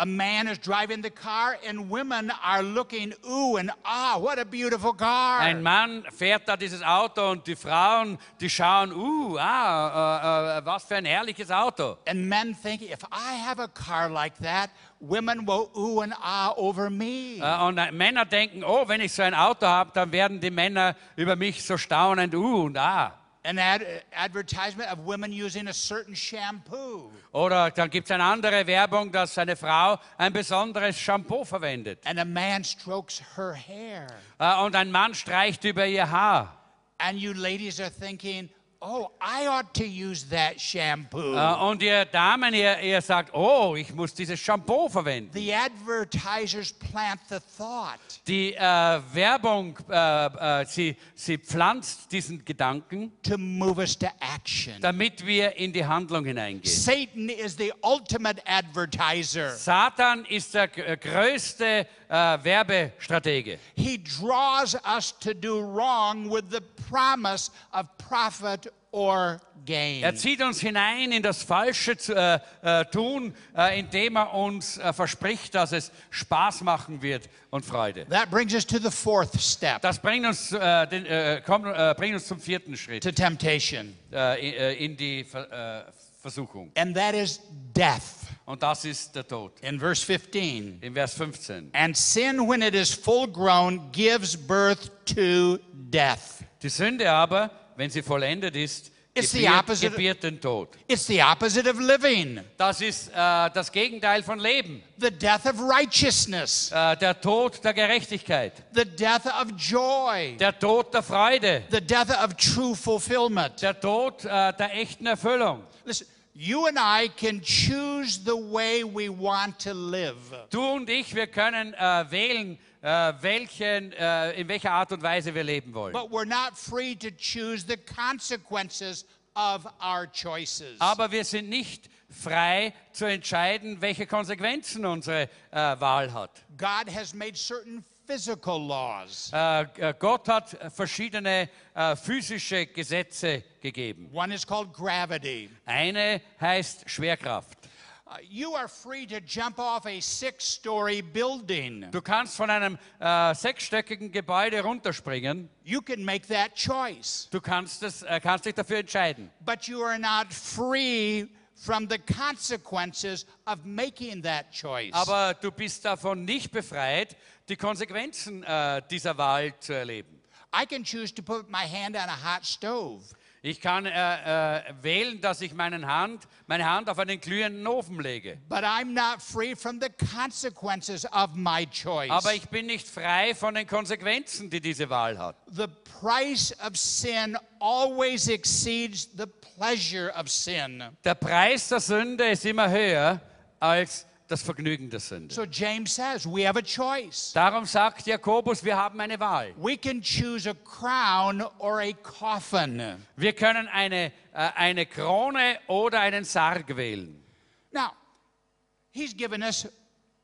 B: a man is driving the car, and women are looking, ooh and ah, what a beautiful car.
A: Ein Mann fährt da dieses Auto und die Frauen, die schauen, uh, ah, äh, äh, was für ein herrliches Auto.
B: and men think, if I have a car like that, women will ooh and ah over me.
A: Äh, Und Männer denken, oh, wenn ich so ein Auto habe, dann werden die Männer über mich so staunend, uh und ah.
B: An ad- advertisement of women using a certain shampoo.
A: Oder dann gibt es eine andere Werbung, dass eine Frau ein besonderes Shampoo verwendet.
B: And a man strokes her hair.
A: Äh, Und ein Mann streicht über ihr Haar.
B: And you ladies are thinking, oh, I ought to use that shampoo.
A: Äh, Und ihr Damen, ihr, ihr sagt, oh, ich muss dieses Shampoo verwenden.
B: the advertisers plant the thought.
A: Die äh, Werbung, äh, sie, sie pflanzt diesen Gedanken,
B: to move us to action.
A: damit wir in die Handlung hineingehen.
B: Satan is the ultimate advertiser.
A: Satan ist der größte äh, Werbestratege.
B: He draws us to do wrong with the promise of profit or gain.
A: Er zieht uns hinein in das Falsche äh, äh, tun, äh, indem er uns äh, verspricht, dass es Spaß machen wird und Freude.
B: That brings us to the fourth step
A: Das bringt uns, äh, den, äh, kommt, bringt uns zum vierten Schritt
B: to temptation,
A: in, die Ver, Versuchung.
B: and that is death.
A: Und das ist der Tod.
B: In verse 15.
A: In Vers 15.
B: And sin, when it is full grown, gives birth to death.
A: Die Sünde aber, wenn sie vollendet ist,
B: It's the
A: gebiert,
B: opposite-
A: gebiert den Tod.
B: It's the opposite of living,
A: Das ist äh, das Gegenteil von Leben.
B: the death of righteousness,
A: Äh, der Tod der Gerechtigkeit.
B: the death of joy,
A: Der Tod der Freude.
B: the death of true fulfillment.
A: Der Tod äh, der echten Erfüllung.
B: Listen, you and I can choose the way we want to live.
A: Du und ich, wir können äh, wählen, äh, welchen, äh, in welcher Art und Weise wir leben wollen.
B: But we're not free to choose the consequences of our choices.
A: Aber wir sind nicht frei zu entscheiden, welche Konsequenzen unsere äh, Wahl hat.
B: God has made certain physical laws.
A: Äh, äh, Gott hat verschiedene äh, physische Gesetze gegeben.
B: One is called gravity.
A: Eine heißt Schwerkraft.
B: Uh, you are free to jump off a six story building.
A: Du kannst von einem äh, sechsstöckigen Gebäude runterspringen.
B: You can make that choice.
A: Du kannst, äh, kannst dich dafür entscheiden.
B: But you are not free from the consequences of making that choice.
A: Aber du bist davon nicht befreit, die Konsequenzen äh, dieser Wahl zu erleben.
B: I can choose to put my hand on a hot stove.
A: Ich kann äh, äh, wählen, dass ich meinen Hand, meine Hand auf einen glühenden Ofen lege.
B: But I'm not free from the consequences of my choice.
A: Aber ich bin nicht frei von den Konsequenzen, die diese Wahl hat.
B: the price of sin always exceeds the pleasure of sin.
A: Der Preis der Sünde ist immer höher als das Vergnügen der Sünde.
B: So James says we have a choice.
A: Darum sagt Jakobus, wir haben eine Wahl.
B: We can choose a crown or a coffin.
A: Wir können eine, äh, eine Krone oder einen Sarg wählen.
B: Now, he's given us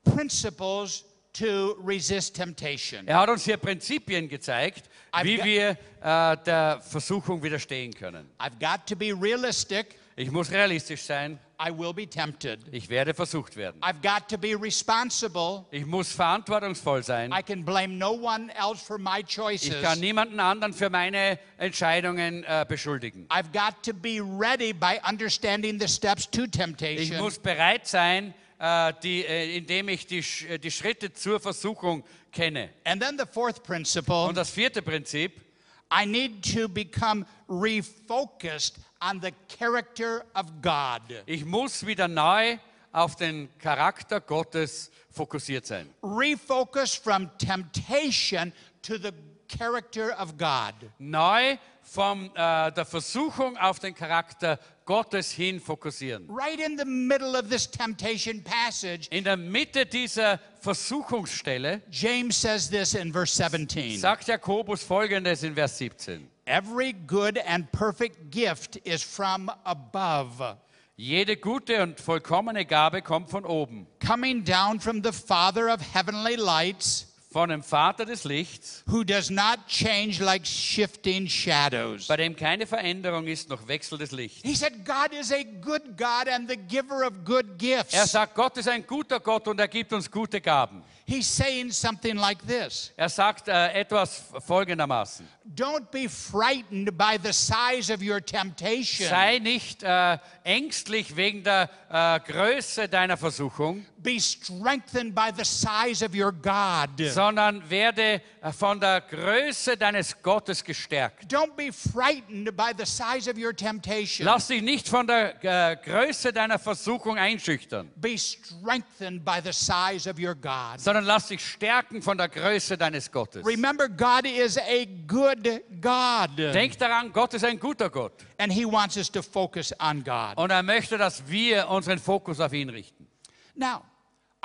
B: principles to resist temptation.
A: Er hat uns hier Prinzipien gezeigt,
B: I've
A: wie
B: got-
A: wir äh, der Versuchung widerstehen können.
B: I've got to be realistic.
A: Ich muss realistisch sein.
B: I will be tempted.
A: Ich werde versucht werden.
B: I've got to be responsible.
A: Ich muss verantwortungsvoll sein.
B: I can blame no one else for my
A: Ich
B: choices.
A: kann niemanden anderen für meine Entscheidungen äh, beschuldigen.
B: I've got to be ready by understanding the steps to
A: Ich
B: temptation.
A: muss bereit sein, äh, die, äh, indem ich die, äh, die Schritte zur Versuchung kenne.
B: And then the fourth principle
A: Und das vierte Prinzip,
B: I need to become refocused on the character of God.
A: ich muss wieder neu auf den Charakter Gottes fokussiert sein.
B: Refocus from temptation to the character of God.
A: Neu von äh, der Versuchung auf den Charakter Gottes hin fokussieren.
B: Right in the middle of this temptation passage,
A: In der Mitte dieser Versuchungsstelle
B: James says this in verse 17
A: sagt Jakobus folgendes in Vers 17.
B: Every good and perfect gift is from above,
A: Jede gute und vollkommene Gabe kommt von oben,
B: coming down from the Father of heavenly lights,
A: von dem Vater des Lichts,
B: who does not change like shifting shadows.
A: bei dem keine Veränderung ist noch Wechsel des Lichts.
B: He said, God is a good God and the giver of good gifts.
A: Er sagt, Gott ist ein guter Gott und er gibt uns gute Gaben.
B: He's saying something like this
A: Er sagt äh, etwas folgendermaßen.
B: Don't be frightened by the size of your temptation.
A: Sei nicht äh, ängstlich wegen der äh, Größe deiner Versuchung,
B: Be strengthened by the size of your God.
A: Sondern werde äh, von der Größe deines Gottes gestärkt.
B: Don't be frightened by the size of your temptation.
A: Lass dich nicht von der äh, Größe deiner Versuchung einschüchtern,
B: Be strengthened by the size of your God.
A: sondern lass dich stärken von der Größe deines Gottes.
B: Remember, God is a good God.
A: Denk daran, Gott ist ein guter Gott
B: And He wants us to focus on God.
A: und er möchte, dass wir unseren Fokus auf ihn richten.
B: Now,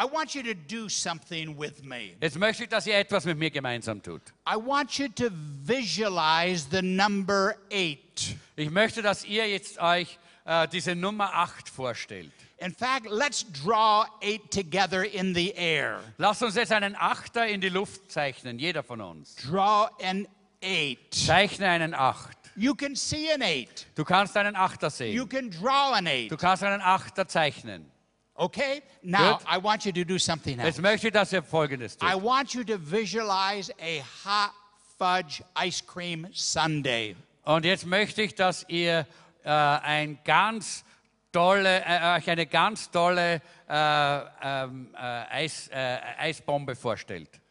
B: I want you to do something with me.
A: Jetzt möchte ich, dass ihr etwas mit mir gemeinsam tut.
B: I want you to visualize the number eight.
A: Ich möchte, dass ihr jetzt euch äh, diese Nummer 8 vorstellt.
B: In fact, let's draw eight together in the air.
A: Lasst uns jetzt einen Achter in die Luft zeichnen, jeder von uns.
B: Draw an eight.
A: Zeichne einen Acht.
B: You can see an eight.
A: Du kannst einen Achter
B: You
A: sehen.
B: can draw an eight.
A: Du kannst einen Achter zeichnen.
B: Okay? Now,
A: Good.
B: I want you to do something else.
A: Jetzt möchte ich, dass ihr Folgendes
B: I want you to visualize a hot fudge ice cream sundae.
A: Und jetzt möchte ich, dass ihr äh, ein ganz tolle, äh, euch eine ganz tolle äh, ähm, äh, Eis, äh, Eisbombe vorstellt.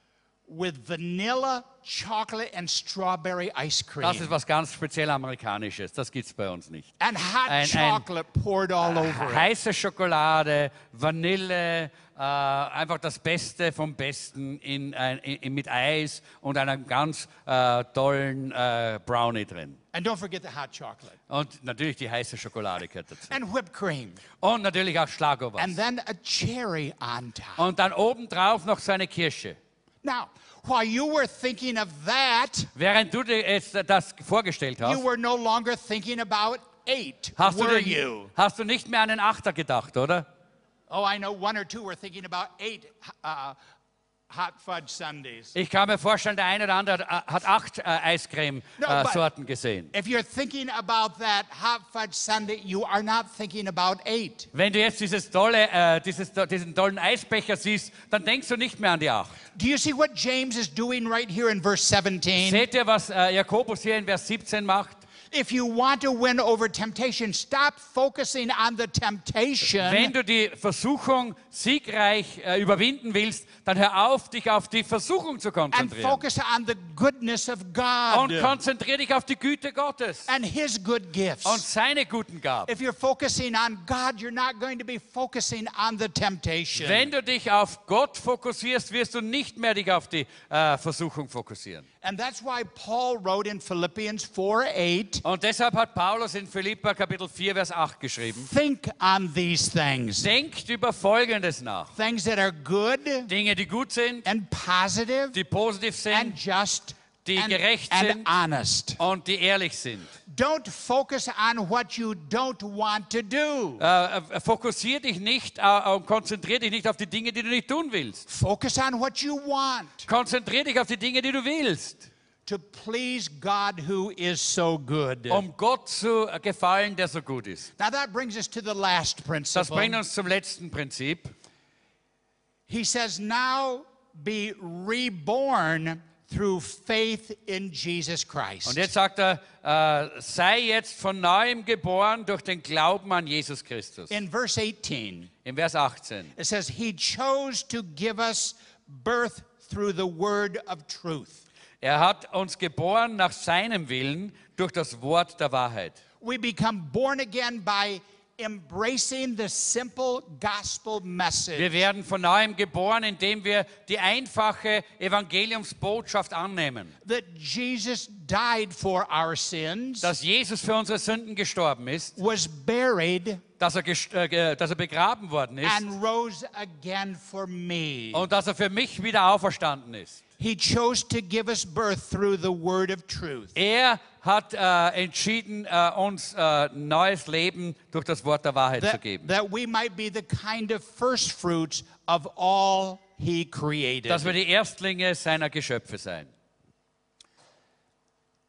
B: with vanilla, chocolate, and strawberry ice cream.
A: Das ist was ganz speziell Amerikanisches. Das gibt es bei uns nicht.
B: and hot
A: ein- ein-
B: chocolate poured all over it.
A: Heiße Schokolade, Vanille, äh, einfach das Beste vom Besten in, ein- in, mit Eis und einem ganz äh, tollen äh, Brownie drin.
B: And don't forget the hot chocolate.
A: Und natürlich die heiße Schokolade gehört dazu.
B: And whipped cream.
A: Und natürlich auch Schlagobers.
B: And then a cherry on top.
A: Und dann obendrauf noch so eine Kirsche.
B: Now, while you were thinking of that,
A: Während du dir jetzt das vorgestellt
B: you
A: hast,
B: were no longer thinking about eight.
A: hast du, dir,
B: you?
A: hast du nicht mehr an den Achter gedacht, oder?
B: Oh, I know one or two were thinking about eight uh.
A: Ich kann mir vorstellen, der eine oder andere hat, hat acht äh,
B: No,
A: Eiscreme-Sorten gesehen.
B: If you're thinking about that hot fudge sundae, you are not thinking about eight.
A: Wenn du jetzt dieses tolle, äh, dieses, diesen tollen Eisbecher siehst, dann denkst du nicht mehr an die acht.
B: Do you see what James is doing right here in verse 17?
A: Seht ihr, was äh, Jakobus hier in Vers 17 macht?
B: If you want to win over temptation, stop focusing on the temptation
A: Wenn du die Versuchung siegreich äh, überwinden willst, dann hör auf, dich auf die Versuchung zu
B: and
A: konzentrieren.
B: focus on the goodness of
A: Und
B: God
A: konzentriere dich auf die Güte Gottes
B: and His good gifts.
A: und seine guten Gaben.
B: If you're focusing on God, you're not going to be focusing on the temptation.
A: Wenn du dich auf Gott fokussierst, wirst du nicht mehr dich auf die äh, Versuchung fokussieren.
B: And that's why Paul wrote in Philippians 4 8,
A: Und deshalb hat Paulus in Philippa Kapitel 4, Vers 8 geschrieben,
B: think on these things.
A: denkt über Folgendes nach.
B: Things that are good
A: Dinge, die gut sind,
B: and positive
A: die positiv
B: and
A: sind
B: just
A: die
B: and,
A: gerecht
B: and
A: sind.
B: honest.
A: und die ehrlich sind.
B: Don't focus on what you don't want to do.
A: Äh, fokussier dich nicht äh, und konzentrier dich nicht auf die Dinge, die du nicht tun willst.
B: Focus on what you want.
A: Konzentrier dich auf die Dinge, die du willst.
B: to please God who is so good.
A: um Gott zu gefallen, der so gut ist.
B: Now that brings us to the last principle.
A: Das bringt uns zum letzten Prinzip.
B: He says, Now be reborn through faith in Jesus
A: Und
B: Christ.
A: jetzt sagt er, äh, sei jetzt von neuem geboren durch den Glauben an Jesus Christus.
B: In verse 18,
A: Im Vers 18.
B: it says, He chose to give us birth through the word of truth.
A: Er hat uns geboren nach seinem Willen durch das Wort der Wahrheit.
B: We become born again by embracing the simple gospel message
A: Wir werden von neuem geboren, indem wir die einfache Evangeliumsbotschaft annehmen,
B: that Jesus died for our sins,
A: dass Jesus für unsere Sünden gestorben ist,
B: was buried,
A: dass er, äh, dass er begraben worden ist
B: and rose again for me.
A: und dass er für mich wieder auferstanden ist.
B: He chose to give us birth through the word of truth.
A: Er hat äh, entschieden, äh, uns äh, neues Leben durch das Wort der Wahrheit zu
B: That,
A: geben.
B: that we might be the kind of first fruits of all he created.
A: Dass wir die Erstlinge seiner Geschöpfe sein.
B: If we really want to have victory over temptation,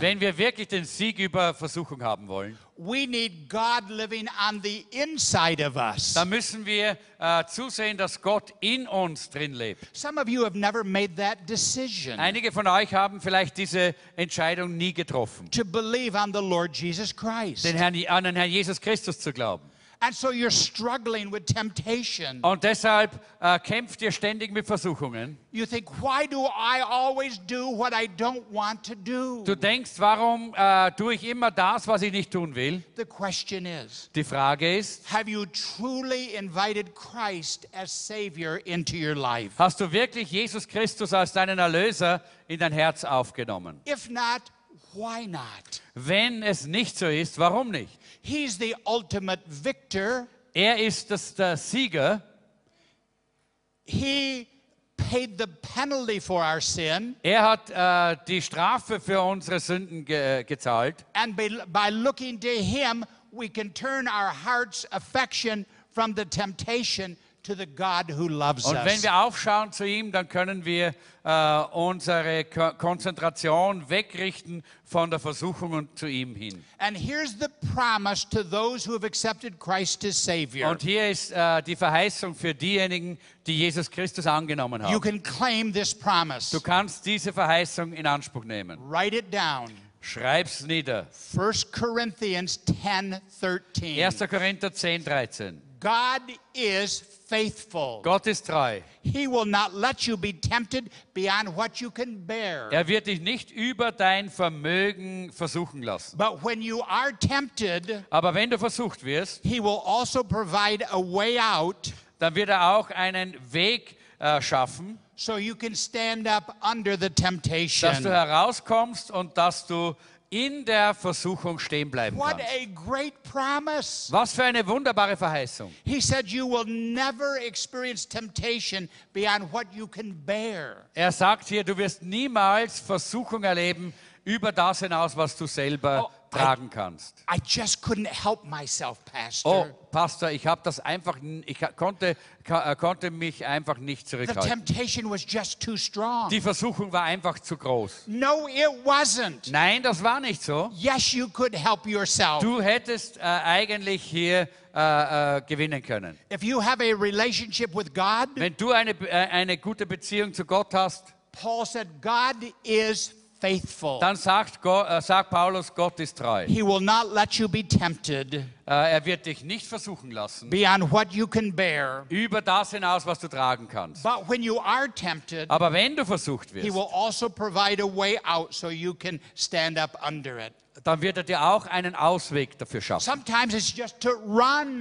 A: Wenn wir wirklich den Sieg über Versuchung haben wollen,
B: we need God living on the inside of us.
A: dann müssen wir äh, zusehen, dass Gott in uns drin lebt.
B: Some of you have never made that decision
A: Einige von euch haben vielleicht diese Entscheidung nie getroffen,
B: to believe on the Lord Jesus Christ.
A: den Herrn, an den Herrn Jesus Christus zu glauben.
B: And so you're struggling with temptation.
A: Und deshalb äh, kämpft ihr ständig mit Versuchungen.
B: You think, why do I always do what I don't want to do?
A: Du denkst, warum äh, tue ich immer das, was ich nicht tun will?
B: The question is,
A: Die Frage ist,
B: have you truly invited Christ as Savior into your life?
A: hast du wirklich Jesus Christus als deinen Erlöser in dein Herz aufgenommen?
B: If not, why not?
A: Wenn es nicht so ist, warum nicht?
B: He's the ultimate victor.
A: Er ist das, der Sieger.
B: He paid the penalty for our sin.
A: Er hat äh, die Strafe für unsere Sünden ge gezahlt.
B: And by, by looking to Him, we can turn our heart's affection from the temptation to the God who loves
A: Und wenn
B: us.
A: wir aufschauen zu ihm, dann können wir äh, unsere Ko Konzentration wegrichten von der Versuchung und zu ihm hin.
B: And here's the promise to those who have accepted Christ as Savior.
A: Und hier ist äh, die Verheißung für diejenigen, die Jesus Christus angenommen
B: You
A: haben.
B: can claim this promise.
A: Du kannst diese Verheißung in Anspruch nehmen.
B: Write it down.
A: Schreib's nieder.
B: 1 Corinthians 10 13.
A: 1. Korinther 10, 13.
B: God is faithful.
A: Gott ist treu.
B: He will not let you be tempted beyond what you can bear.
A: Er wird dich nicht über dein Vermögen versuchen lassen.
B: But when you are tempted,
A: Aber wenn du versucht wirst,
B: He will also provide a way out
A: dann wird er auch einen Weg äh, schaffen,
B: so you can stand up under the
A: dass du
B: temptation.
A: herauskommst und dass du in der Versuchung stehen bleiben kannst.
B: a great promise.
A: Was für eine wunderbare Verheißung.
B: He said, You will never experience temptation beyond what you can bear.
A: Er sagt hier, du wirst niemals Versuchung erleben über das hinaus, was du selber
B: Oh,
A: tragen kannst.
B: I just couldn't help myself,
A: Oh,
B: Pastor.
A: Pastor, ich habe das einfach, ich konnte, äh, konnte mich einfach nicht
B: The
A: zurückhalten.
B: temptation was just too strong.
A: Die Versuchung war einfach zu groß.
B: No, it wasn't.
A: Nein, das war nicht so.
B: Yes, you could help yourself.
A: Du hättest äh, eigentlich hier äh, äh, gewinnen können.
B: If you have a relationship with God,
A: Wenn du eine, äh, eine gute Beziehung zu Gott hast,
B: Paul said, God is faithful.
A: dann sagt, Go, äh, sagt Paulus, Gott ist treu.
B: He will not let you be tempted
A: Äh, er wird dich nicht versuchen lassen,
B: beyond what you can bear.
A: über das hinaus, was du tragen kannst.
B: But when you are tempted,
A: Aber wenn du versucht
B: He
A: wirst,
B: will also provide a way out so you can stand up under it.
A: dann wird er dir auch einen Ausweg dafür schaffen.
B: Sometimes it's just to run,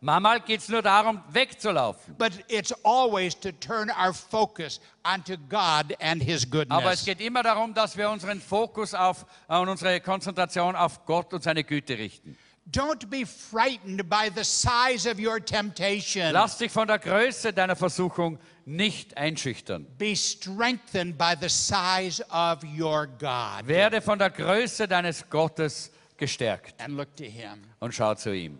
A: Manchmal geht es nur darum, wegzulaufen.
B: but it's always to turn our focus onto God and His
A: Aber es
B: goodness.
A: geht immer darum, dass wir unseren Fokus auf äh, und unsere Konzentration auf Gott und seine Güte richten.
B: Don't be frightened by the size of your temptation.
A: Lass dich von der Größe deiner Versuchung nicht einschüchtern.
B: Be strengthened by the size of your God.
A: Werde von der Größe deines Gottes gestärkt
B: And look to Him.
A: und schau zu ihm.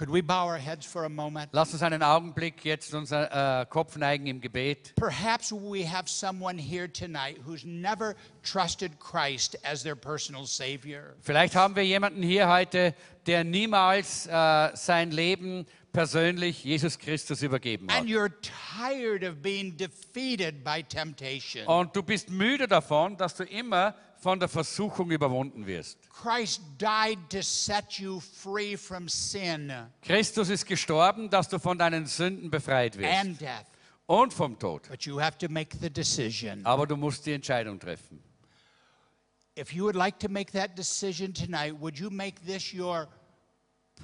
B: Could we bow our heads for a moment?
A: Lass uns einen Augenblick jetzt unser äh, Kopf neigen im Gebet.
B: Perhaps we have someone here tonight who's never trusted Christ as their personal Savior.
A: Vielleicht haben wir jemanden hier heute, der niemals äh, sein Leben persönlich Jesus Christus übergeben hat.
B: And you're tired of being defeated by temptation.
A: Und du bist müde davon, dass du immer von der Versuchung überwunden wirst.
B: Christ died to set you free from sin
A: Christus ist gestorben, dass du von deinen Sünden befreit wirst
B: and death.
A: und vom Tod.
B: But you have to make the decision.
A: Aber du musst die Entscheidung treffen.
B: If you would like to make that decision tonight, would you make this your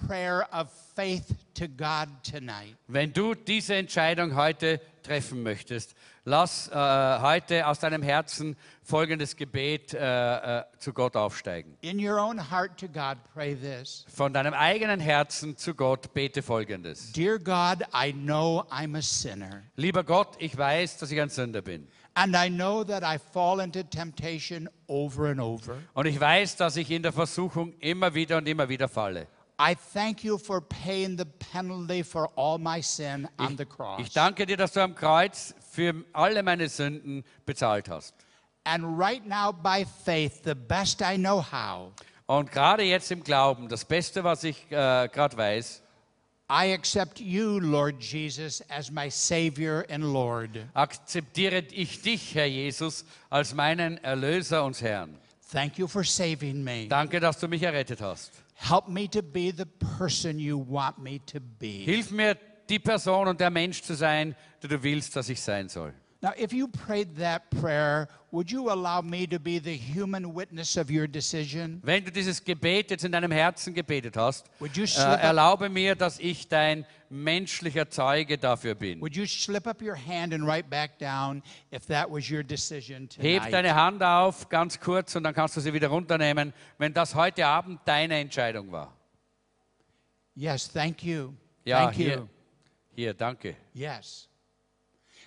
B: prayer of faith to God tonight?
A: Wenn du diese Entscheidung heute treffen möchtest, lass äh, heute aus deinem Herzen folgendes Gebet äh, äh, zu Gott aufsteigen.
B: In your own heart to God, pray this
A: Von deinem eigenen Herzen zu Gott bete folgendes.
B: Dear God, I know I'm a sinner,
A: Lieber Gott, ich weiß, dass ich ein Sünder bin.
B: and I know that I fall into temptation over and over.
A: Und ich weiß, dass ich in der Versuchung immer wieder und immer wieder falle.
B: I thank you for paying the penalty for all my sin on the
A: Ich danke dir, dass du am Kreuz für alle meine Sünden bezahlt hast.
B: And right now, by faith, the best I know how,
A: Und gerade jetzt im Glauben, das Beste, was ich äh, gerade weiß,
B: I accept you, Lord Jesus, as my Savior and Lord.
A: akzeptiere ich dich, Herr Jesus, als meinen Erlöser und Herrn.
B: Thank you for saving me.
A: Danke, dass du mich errettet hast.
B: Help me to be the person you want me to be.
A: Hilf mir, die Person und der Mensch zu sein, der du willst, dass ich sein soll.
B: Now, if you prayed that prayer, would you allow me to be the human witness of your decision?
A: Wenn du dieses Gebet jetzt in deinem Herzen gebetet hast,
B: Would you
A: äh,
B: slip up-
A: erlaube mir, dass ich dein menschlicher Zeuge dafür bin.
B: Would you slip up your hand and write back down if that was your decision
A: Heb
B: tonight?
A: deine Hand auf, ganz kurz, und dann kannst du sie wieder runternehmen, wenn das heute Abend deine Entscheidung war.
B: Yes, thank you.
A: Ja,
B: thank you.
A: hier, hier, danke.
B: Yes.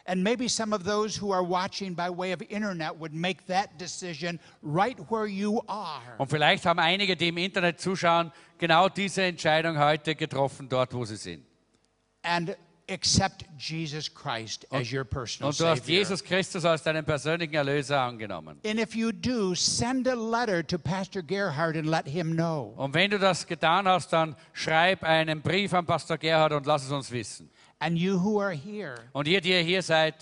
B: And maybe some of those who are watching by way of internet would make that decision right where you are.
A: Und vielleicht haben einige, die im Internet zuschauen, genau diese Entscheidung heute getroffen, dort, wo sie sind.
B: And accept Jesus Christ as your personal
A: Und du hast
B: Savior.
A: Jesus Christus als deinen persönlichen Erlöser angenommen.
B: And if you do, send a letter to Pastor Gerhard and let him know.
A: Und wenn du das getan hast, dann schreib einen Brief an Pastor Gerhard und lass es uns wissen.
B: And you who are here,
A: Und ihr, die ihr hier seid,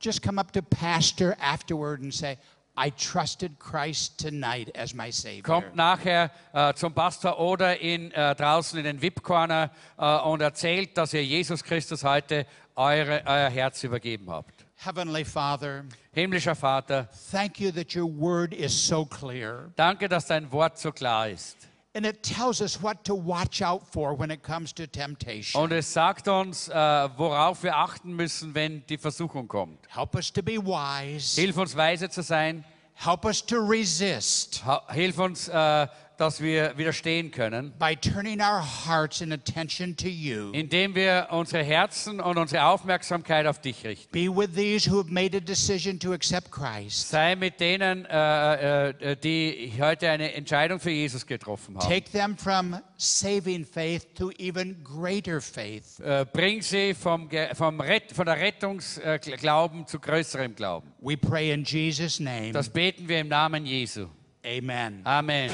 B: just come up to Pastor afterward and say, I trusted Christ tonight as my Savior.
A: kommt nachher äh, zum Pastor oder in, äh, draußen in den VIP-Corner äh, und erzählt, dass ihr Jesus Christus heute eure, euer Herz übergeben habt.
B: Heavenly Father,
A: Himmlischer Vater,
B: thank you that your word is so clear.
A: danke, dass dein Wort so klar ist.
B: And it tells us what to watch out for when it comes to temptation.
A: Und es sagt uns, äh, worauf wir achten müssen, wenn die Versuchung kommt.
B: Help us to be wise.
A: Hilf uns, weise zu sein.
B: Help us to resist
A: Ha- Hilf uns, äh, dass wir widerstehen können,
B: by turning our hearts and attention to you.
A: indem wir unsere Herzen und unsere Aufmerksamkeit auf dich richten.
B: Be with these who have made a decision to accept Christ.
A: Sei mit denen, äh, äh, die heute eine Entscheidung für Jesus getroffen haben.
B: Take them from saving faith to even greater faith.
A: Äh, bring sie vom, vom Rett, von der Rettungsglauben zu größerem Glauben.
B: We pray in Jesus' name.
A: Das beten wir im Namen Jesu.
B: Amen.
A: Amen.